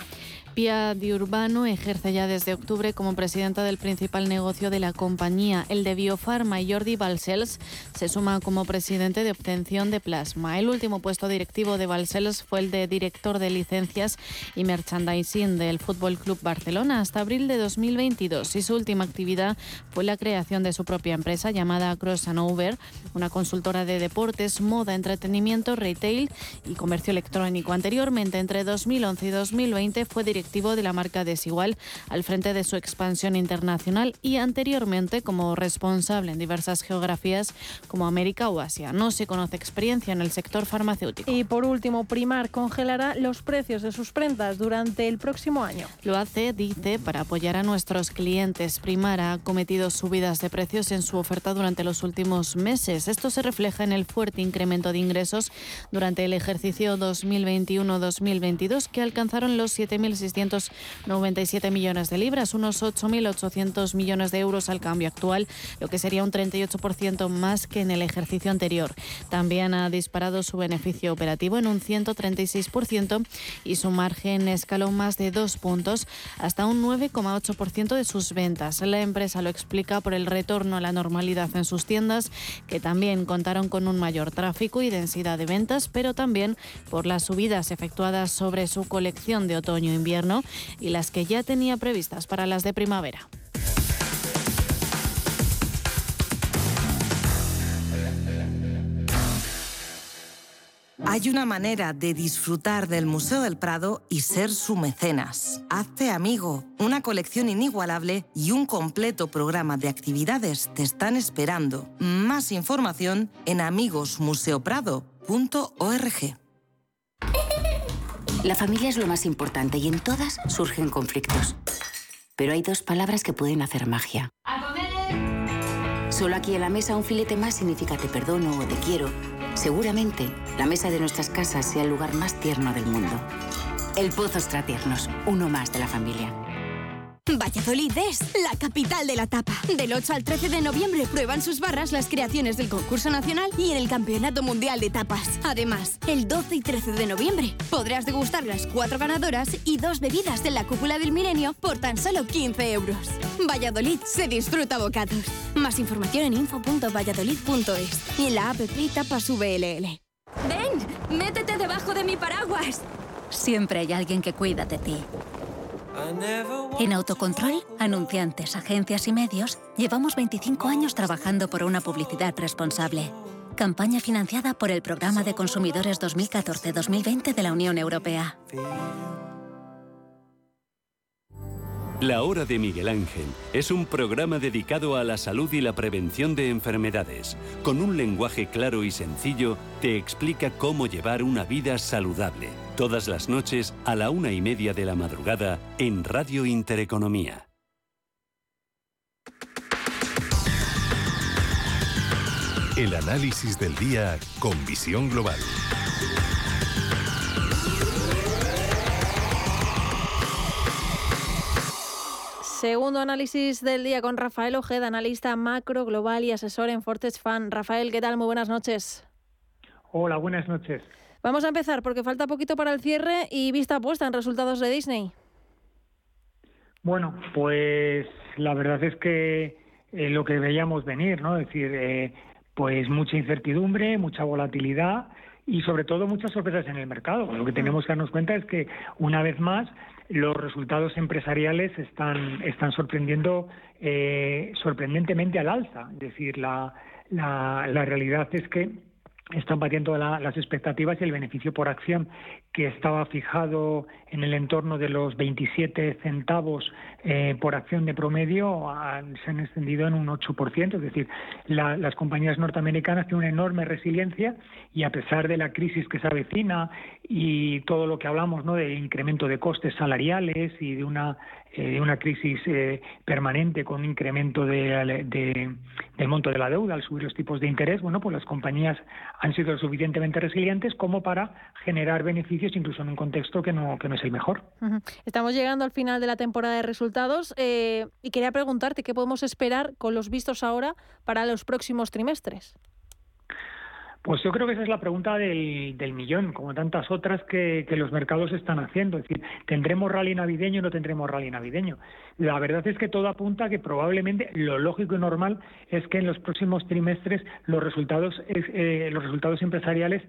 [SPEAKER 3] Pia Di Urbano ejerce ya desde octubre como presidenta del principal negocio de la compañía, el de Biofarma, y Jordi Balcells se suma como presidente de obtención de plasma. El último puesto directivo de Balcells fue el de director de licencias y merchandising del Fútbol Club Barcelona hasta abril de 2022 y su última actividad fue la creación de su propia empresa llamada Cross and Over, una consultora de deportes, moda, entretenimiento, retail y comercio electrónico. Anteriormente, entre 2011 y 2020, fue director de la marca Desigual al frente de su expansión internacional y anteriormente como responsable en diversas geografías como América o Asia. No se conoce experiencia en el sector farmacéutico.
[SPEAKER 1] Y por último, Primar congelará los precios de sus prendas durante el próximo año.
[SPEAKER 3] Lo hace, dice, para apoyar a nuestros clientes. Primar ha cometido subidas de precios en su oferta durante los últimos meses. Esto se refleja en el fuerte incremento de ingresos durante el ejercicio 2021-2022 que alcanzaron los 7.600 697 millones de libras, unos 8.800 millones de euros al cambio actual, lo que sería un 38% más que en el ejercicio anterior. También ha disparado su beneficio operativo en un 136% y su margen escaló más de dos puntos hasta un 9,8% de sus ventas. La empresa lo explica por el retorno a la normalidad en sus tiendas, que también contaron con un mayor tráfico y densidad de ventas, pero también por las subidas efectuadas sobre su colección de otoño-invierno y las que ya tenía previstas para las de primavera.
[SPEAKER 16] Hay una manera de disfrutar del Museo del Prado y ser su mecenas. Hazte amigo. Una colección inigualable y un completo programa de actividades te están esperando. Más información en amigosmuseoprado.org.
[SPEAKER 13] La familia es lo más importante y en todas surgen conflictos. Pero hay dos palabras que pueden hacer magia. Solo aquí en la mesa un filete más significa te perdono o te quiero. Seguramente la mesa de nuestras casas sea el lugar más tierno del mundo. El Pozo Extratiernos, uno más de la familia.
[SPEAKER 17] Valladolid es la capital de la tapa. Del 8 al 13 de noviembre prueban sus barras las creaciones del concurso nacional y en el Campeonato Mundial de Tapas. Además, el 12 y 13 de noviembre podrás degustar las cuatro ganadoras y dos bebidas de la cúpula del milenio por tan solo 15 euros. Valladolid se disfruta bocados. Más información en info.valladolid.es y en la app Tapas VLL.
[SPEAKER 18] ¡Ven! ¡Métete debajo de mi paraguas!
[SPEAKER 19] Siempre hay alguien que cuida de ti. En Autocontrol, anunciantes, agencias y medios, llevamos 25 años trabajando por una publicidad responsable. Campaña financiada por el Programa de Consumidores 2014-2020 de la Unión Europea.
[SPEAKER 20] La Hora de Miguel Ángel es un programa dedicado a la salud y la prevención de enfermedades. Con un lenguaje claro y sencillo, te explica cómo llevar una vida saludable. Todas las noches a la una y media de la madrugada en Radio Intereconomía.
[SPEAKER 2] El análisis del día con visión global.
[SPEAKER 1] Segundo análisis del día con Rafael Ojeda, analista macro, global y asesor en Fortes Fan. Rafael, ¿qué tal? Muy buenas noches.
[SPEAKER 21] Hola, buenas noches.
[SPEAKER 1] Vamos a empezar porque falta poquito para el cierre y vista puesta en resultados de Disney.
[SPEAKER 21] Bueno, pues la verdad es que eh, lo que veíamos venir, ¿no? Es decir, eh, pues mucha incertidumbre, mucha volatilidad y sobre todo muchas sorpresas en el mercado. Lo que tenemos que darnos cuenta es que una vez más los resultados empresariales están, están sorprendiendo eh, sorprendentemente al alza. Es decir, la, la, la realidad es que están batiendo las expectativas y el beneficio por acción que estaba fijado en el entorno de los 27 centavos eh, por acción de promedio se han extendido en un 8%. Es decir, las compañías norteamericanas tienen una enorme resiliencia y a pesar de la crisis que se avecina y todo lo que hablamos ¿no? de incremento de costes salariales y de una eh, una crisis eh, permanente con un incremento de, del monto de la deuda al subir los tipos de interés, bueno, pues las compañías han sido suficientemente resilientes como para generar beneficios incluso en un contexto que no, que no es el mejor.
[SPEAKER 1] Estamos llegando al final de la temporada de resultados eh, y quería preguntarte qué podemos esperar con los vistos ahora para los próximos trimestres.
[SPEAKER 21] Pues yo creo que esa es la pregunta del, del millón, como tantas otras que, que, los mercados están haciendo. Es decir, ¿tendremos rally navideño o no tendremos rally navideño? La verdad es que todo apunta a que probablemente lo lógico y normal es que en los próximos trimestres los resultados, eh, los resultados empresariales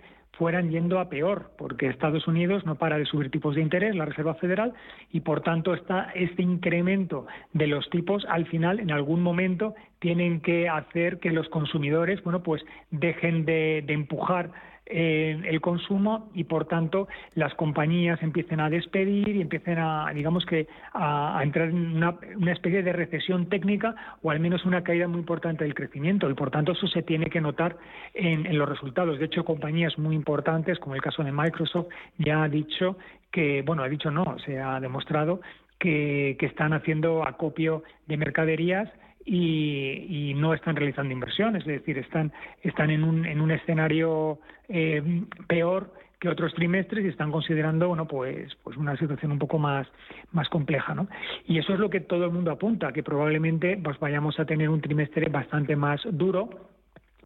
[SPEAKER 21] fueran yendo a peor, porque Estados Unidos no para de subir tipos de interés, la Reserva Federal, y por tanto está este incremento de los tipos al final, en algún momento, tienen que hacer que los consumidores, bueno, pues dejen de, de empujar eh, el consumo y por tanto las compañías empiecen a despedir y empiecen a digamos que a, entrar en una, especie de recesión técnica o al menos una caída muy importante del crecimiento. Y por tanto eso se tiene que notar en, los resultados. De hecho compañías muy importantes como el caso de Microsoft ya ha dicho que bueno ha dicho no se ha demostrado que, que están haciendo acopio de mercaderías y, no están realizando inversiones, es decir, están, están en, un, en un escenario eh, peor que otros trimestres y están considerando bueno pues pues una situación un poco más más compleja ¿no? y eso es lo que todo el mundo apunta que probablemente pues vayamos a tener un trimestre bastante más duro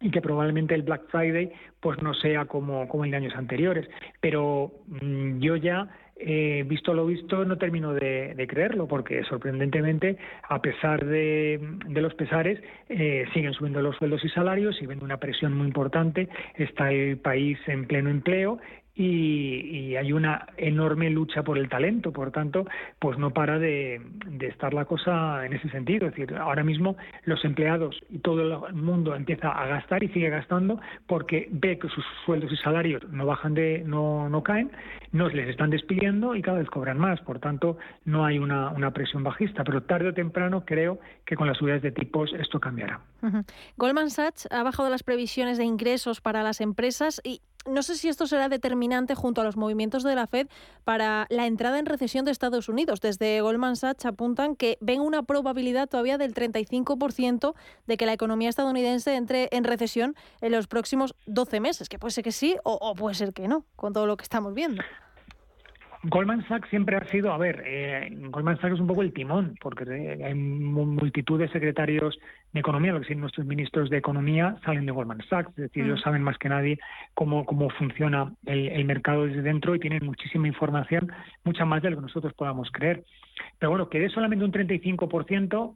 [SPEAKER 21] y que probablemente el Black Friday pues no sea como, como en años anteriores pero mm, yo ya eh, visto lo visto, no termino de, creerlo, porque sorprendentemente, a pesar de, los pesares, eh, siguen subiendo los sueldos y salarios, siguen una presión muy importante, está el país en pleno empleo y, hay una enorme lucha por el talento, por tanto, pues no para de, estar la cosa en ese sentido. Es decir, ahora mismo los empleados y todo el mundo empieza a gastar y sigue gastando porque ve que sus sueldos y salarios no bajan de, no, no caen, no les están despidiendo y cada vez cobran más. Por tanto, no hay una, una presión bajista, pero tarde o temprano creo que con las subidas de tipos esto cambiará.
[SPEAKER 1] Goldman Sachs ha bajado las previsiones de ingresos para las empresas y no sé si esto será determinante junto a los movimientos de la Fed para la entrada en recesión de Estados Unidos. Desde Goldman Sachs apuntan que ven una probabilidad todavía del 35% de que la economía estadounidense entre en recesión en los próximos 12 meses, que puede ser que sí o, puede ser que no, con todo lo que estamos viendo.
[SPEAKER 21] Goldman Sachs siempre ha sido, a ver, eh, Goldman Sachs es un poco el timón, porque hay multitud de secretarios de economía, lo que son nuestros ministros de economía salen de Goldman Sachs, es decir, ellos mm. saben más que nadie cómo, cómo funciona el, el, mercado desde dentro y tienen muchísima información, mucha más de lo que nosotros podamos creer. Pero bueno, que de solamente un 35%,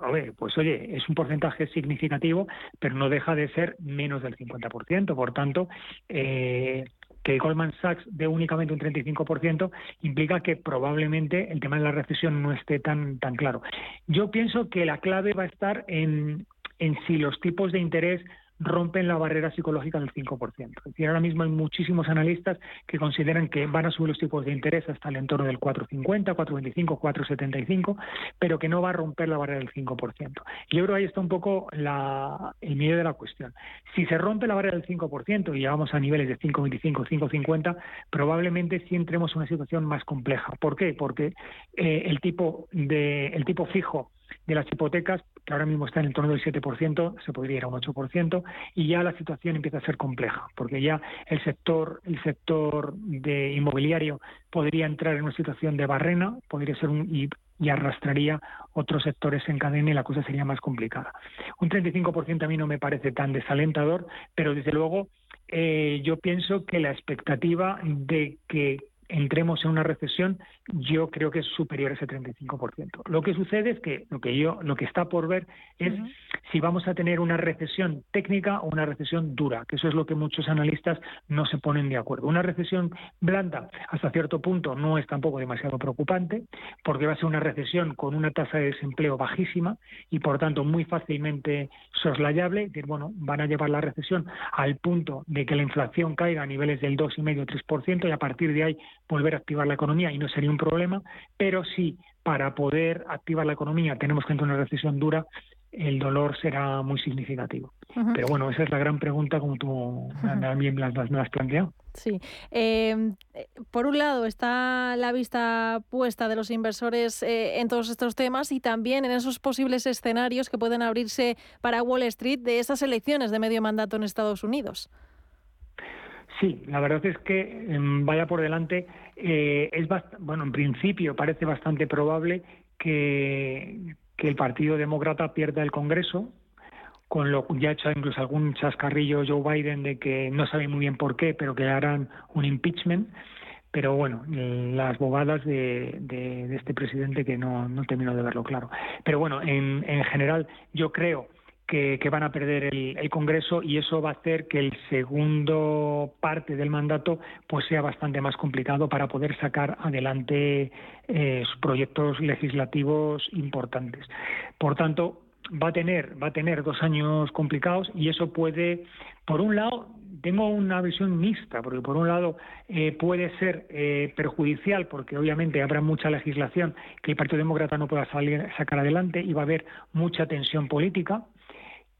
[SPEAKER 21] Oye, pues oye, es un porcentaje significativo, pero no deja de ser menos del 50%. Por tanto, eh, que Goldman Sachs dé únicamente un 35% implica que probablemente el tema de la recesión no esté tan, tan claro. Yo pienso que la clave va a estar en, en si los tipos de interés rompen la barrera psicológica del 5%. Es decir, ahora mismo hay muchísimos analistas que consideran que van a subir los tipos de interés hasta el entorno del 4,50, 4,25, 4,75, pero que no va a romper la barrera del 5%. Y yo creo que ahí está un poco la, el medio de la cuestión. Si se rompe la barrera del 5% y llegamos a niveles de 5,25, 5,50, probablemente sí entremos en una situación más compleja. ¿Por qué? Porque eh, el tipo de el tipo fijo de las hipotecas, que ahora mismo está en el torno del 7%, se podría ir a un 8%, y ya la situación empieza a ser compleja, porque ya el sector, el sector de inmobiliario podría entrar en una situación de barrena, podría ser un, y, arrastraría otros sectores en cadena y la cosa sería más complicada. Un 35% a mí no me parece tan desalentador, pero desde luego eh, yo pienso que la expectativa de que entremos en una recesión, yo creo que es superior a ese 35%. Lo que sucede es que lo que yo lo que está por ver es si vamos a tener una recesión técnica o una recesión dura, que eso es lo que muchos analistas no se ponen de acuerdo. Una recesión blanda hasta cierto punto no es tampoco demasiado preocupante, porque va a ser una recesión con una tasa de desempleo bajísima y por tanto muy fácilmente soslayable, bueno, van a llevar la recesión al punto de que la inflación caiga a niveles del 2,5-3% y a partir de ahí volver a activar la economía y no sería un problema, pero si para poder activar la economía tenemos que entrar en una recesión dura, el dolor será muy significativo. Pero bueno, esa es la gran pregunta como tú también me la has planteado.
[SPEAKER 1] Sí. Em, eh, por un lado está la vista puesta de los inversores eh, en todos estos temas y también en esos posibles escenarios que pueden abrirse para Wall Street de esas elecciones de medio mandato en Estados Unidos.
[SPEAKER 21] Sí, la verdad es que em, vaya por delante. Eh, es bueno, en principio parece bastante probable que, que el Partido Demócrata pierda el Congreso, con lo ya ha hecho incluso algún chascarrillo Joe Biden de que no sabe muy bien por qué, pero que harán un impeachment. Pero bueno, las bobadas de, de, este presidente que no, no termino de verlo claro. Pero bueno, en, en general yo creo que, van a perder el, Congreso y eso va a hacer que el segundo parte del mandato pues sea bastante más complicado para poder sacar adelante eh, proyectos legislativos importantes. Por tanto, va a tener va a tener dos años complicados y eso puede, por un lado, tengo una visión mixta, porque por un lado eh, puede ser eh, perjudicial, porque obviamente habrá mucha legislación que el Partido Demócrata no pueda sacar adelante y va a haber mucha tensión política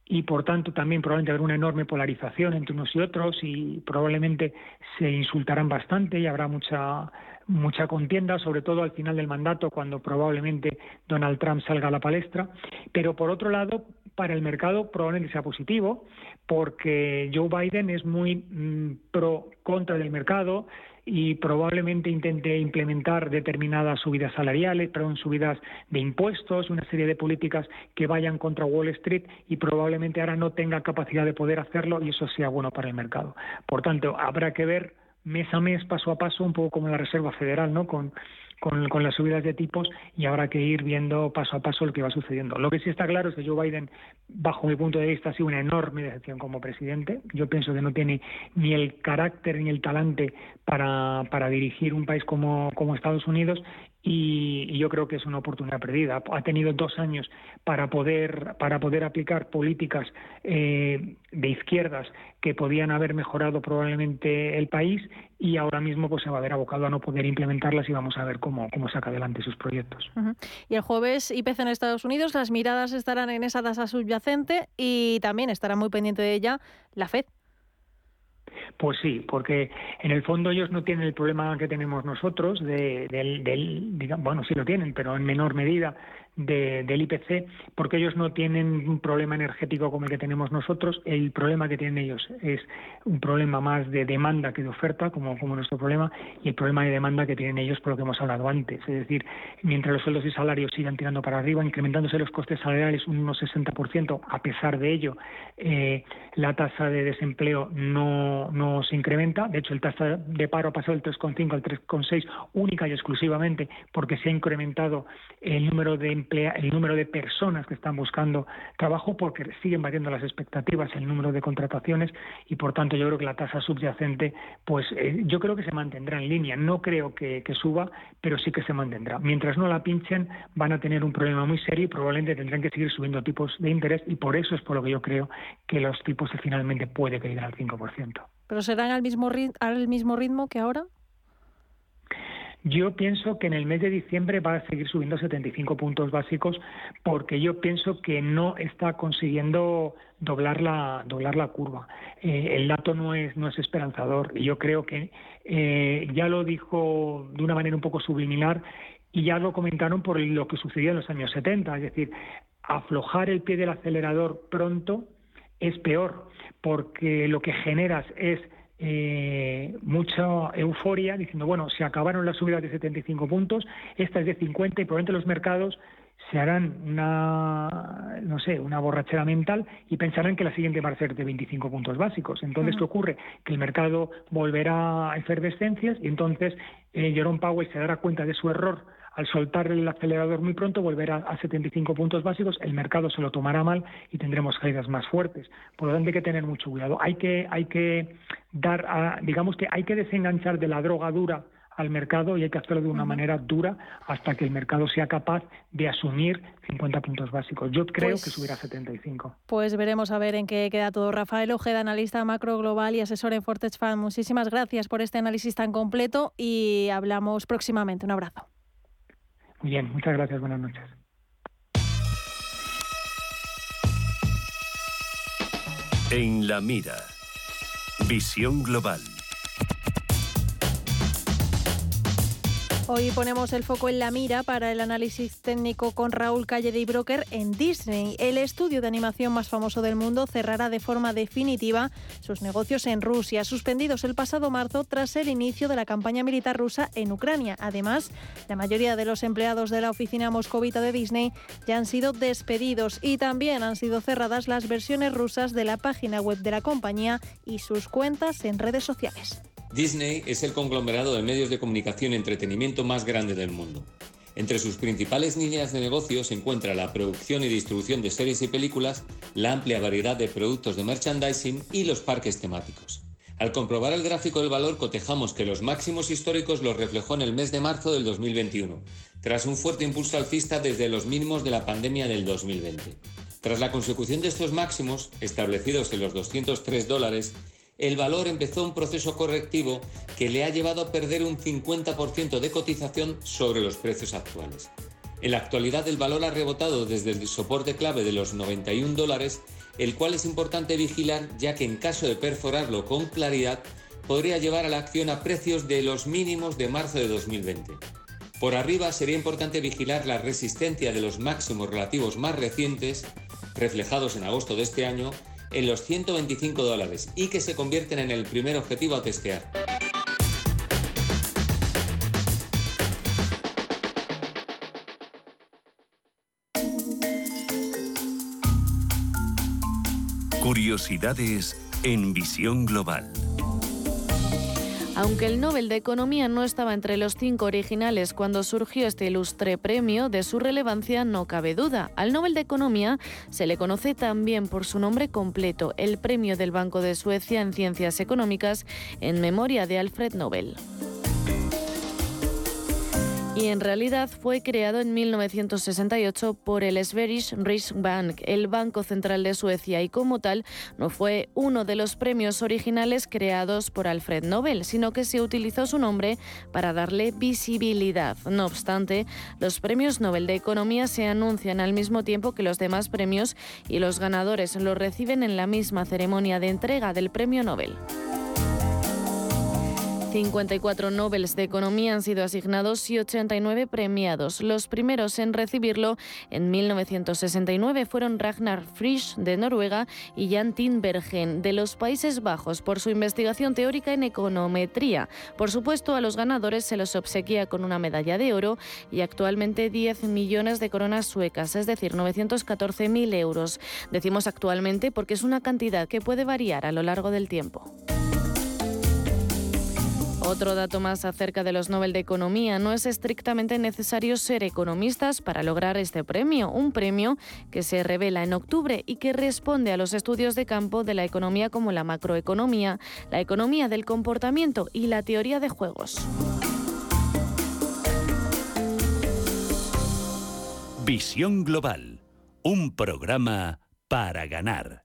[SPEAKER 21] y por tanto también probablemente habrá una enorme polarización entre unos y otros y probablemente se insultarán bastante y habrá mucha mucha contienda, sobre todo al final del mandato, cuando probablemente Donald Trump salga a la palestra. Pero por otro lado, para el mercado probablemente sea positivo, porque Joe Biden es muy mm, pro contra del mercado, y probablemente intente implementar determinadas subidas salariales, perdón, subidas de impuestos, una serie de políticas que vayan contra Wall Street y probablemente ahora no tenga capacidad de poder hacerlo y eso sea bueno para el mercado. Por tanto, habrá que ver mes a mes, paso a paso, un poco como la Reserva Federal, ¿no? Con con, con, las subidas de tipos y habrá que ir viendo paso a paso lo que va sucediendo. Lo que sí está claro es que Joe Biden, bajo mi punto de vista, ha sido una enorme decepción como presidente. Yo pienso que no tiene ni el carácter ni el talante para, dirigir un país como Estados Unidos y, yo creo que es una oportunidad perdida. Ha tenido dos años para poder, para poder aplicar políticas eh, de izquierdas que podían haber mejorado probablemente el país y ahora mismo pues se va a ver abocado a no poder implementarlas y vamos a ver cómo, cómo saca adelante sus proyectos.
[SPEAKER 1] Y el jueves IPC en Estados Unidos, las miradas estarán en esa tasa subyacente y también estará muy pendiente de ella la FED.
[SPEAKER 21] Pues sí, porque en el fondo ellos no tienen el problema que tenemos nosotros, de, del, del bueno, sí lo tienen, pero en menor medida, del IPC, porque ellos no tienen un problema energético como el que tenemos nosotros. El problema que tienen ellos es un problema más de demanda que de oferta, como, nuestro problema, y el problema de demanda que tienen ellos por lo que hemos hablado antes. Es decir, mientras los sueldos y salarios sigan tirando para arriba, incrementándose los costes salariales un unos 60%, a pesar de ello, eh, la tasa de desempleo no, no se incrementa. De hecho, el tasa de paro pasado del 3,5 al 3,6 única y exclusivamente porque se ha incrementado el número de el número de personas que están buscando trabajo porque siguen batiendo las expectativas el número de contrataciones y por tanto yo creo que la tasa subyacente pues eh, yo creo que se mantendrá en línea no creo que, suba pero sí que se mantendrá mientras no la pinchen van a tener un problema muy serio y probablemente tendrán que seguir subiendo tipos de interés y por eso es por lo que yo creo que los tipos finalmente puede caer al 5%.
[SPEAKER 1] ¿Pero serán al mismo, al mismo ritmo que ahora?
[SPEAKER 21] Yo pienso que en el mes de diciembre va a seguir subiendo 75 puntos básicos porque yo pienso que no está consiguiendo doblar la, doblar la curva. Eh, el dato no es, no es esperanzador y yo creo que eh, ya lo dijo de una manera un poco subliminar y ya lo comentaron por lo que sucedió en los años 70, es decir, aflojar el pie del acelerador pronto es peor porque lo que generas es eh, mucha euforia diciendo, bueno, se acabaron las subidas de 75 puntos, esta es de 50 y probablemente los mercados se harán una, no sé, una borrachera mental y pensarán que la siguiente va a ser de 25 puntos básicos. Entonces, ¿qué ocurre? Que el mercado volverá a efervescencias y entonces eh, Jerome Powell se dará cuenta de su error al soltar el acelerador muy pronto, volver a, 75 puntos básicos, el mercado se lo tomará mal y tendremos caídas más fuertes. Por lo tanto, hay que tener mucho cuidado. Hay que, hay que dar, digamos que hay que desenganchar de la droga dura al mercado y hay que hacerlo de una manera dura hasta que el mercado sea capaz de asumir 50 puntos básicos. Yo creo pues que subirá a 75.
[SPEAKER 1] Pues veremos a ver en qué queda todo. Rafael Ojeda, analista macro global y asesor en Fortech Fund. Muchísimas gracias por este análisis tan completo y hablamos próximamente. Un abrazo.
[SPEAKER 21] Bien, muchas gracias. Buenas noches.
[SPEAKER 2] En la mira. Visión global.
[SPEAKER 1] Hoy ponemos el foco en la mira para el análisis técnico con Raúl Calle de Broker en Disney. El estudio de animación más famoso del mundo cerrará de forma definitiva sus negocios en Rusia, suspendidos el pasado marzo tras el inicio de la campaña militar rusa en Ucrania. Además, la mayoría de los empleados de la oficina moscovita de Disney ya han sido despedidos y también han sido cerradas las versiones rusas de la página web de la compañía y sus cuentas en redes sociales.
[SPEAKER 22] Disney es el conglomerado de medios de comunicación y entretenimiento más grande del mundo. Entre sus principales líneas de negocio se encuentra la producción y distribución de series y películas, la amplia variedad de productos de merchandising y los parques temáticos. Al comprobar el gráfico del valor, cotejamos que los máximos históricos los reflejó en el mes de marzo del 2021, tras un fuerte impulso alcista desde los mínimos de la pandemia del 2020. Tras la consecución de estos máximos, establecidos en los 203 dólares, el valor empezó un proceso correctivo que le ha llevado a perder un 50% de cotización sobre los precios actuales. En la actualidad el valor ha rebotado desde el soporte clave de los 91 dólares, el cual es importante vigilar ya que en caso de perforarlo con claridad podría llevar a la acción a precios de los mínimos de marzo de 2020. Por arriba sería importante vigilar la resistencia de los máximos relativos más recientes, reflejados en agosto de este año, en los 125 dólares y que se convierten en el primer objetivo a testear.
[SPEAKER 2] Curiosidades en visión global.
[SPEAKER 3] Aunque el Nobel de Economía no estaba entre los cinco originales cuando surgió este ilustre premio, de su relevancia no cabe duda. Al Nobel de Economía se le conoce también por su nombre completo, el Premio del Banco de Suecia en Ciencias Económicas en memoria de Alfred Nobel y en realidad fue creado en 1968 por el Sveriges Riksbank, el Banco Central de Suecia, y como tal no fue uno de los premios originales creados por Alfred Nobel, sino que se utilizó su nombre para darle visibilidad. No obstante, los premios Nobel de Economía se anuncian al mismo tiempo que los demás premios y los ganadores los reciben en la misma ceremonia de entrega del premio Nobel. 54 Nobel de Economía han sido asignados y 89 premiados. Los primeros en recibirlo en 1969 fueron Ragnar Frisch de Noruega y Jan Tinbergen de los Países Bajos por su investigación teórica en econometría. Por supuesto, a los ganadores se los obsequia con una medalla de oro y actualmente 10 millones de coronas suecas, es decir, 914.000 euros. Decimos actualmente porque es una cantidad que puede variar a lo largo del tiempo. Otro dato más acerca de los Nobel de Economía. No es estrictamente necesario ser economistas para lograr este premio, un premio que se revela en octubre y que responde a los estudios de campo de la economía como la macroeconomía, la economía del comportamiento y la teoría de juegos.
[SPEAKER 20] Visión Global, un programa para ganar.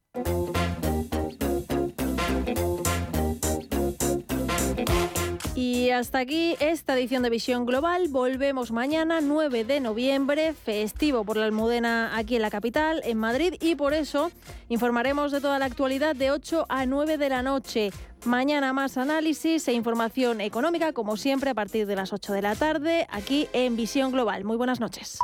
[SPEAKER 1] Y hasta aquí esta edición de Visión Global. Volvemos mañana, 9 de noviembre, festivo por la Almudena aquí en la capital, en Madrid, y por eso informaremos de toda la actualidad de 8 a 9 de la noche. Mañana más análisis e información económica, como siempre, a partir de las 8 de la tarde, aquí en Visión Global. Muy buenas noches.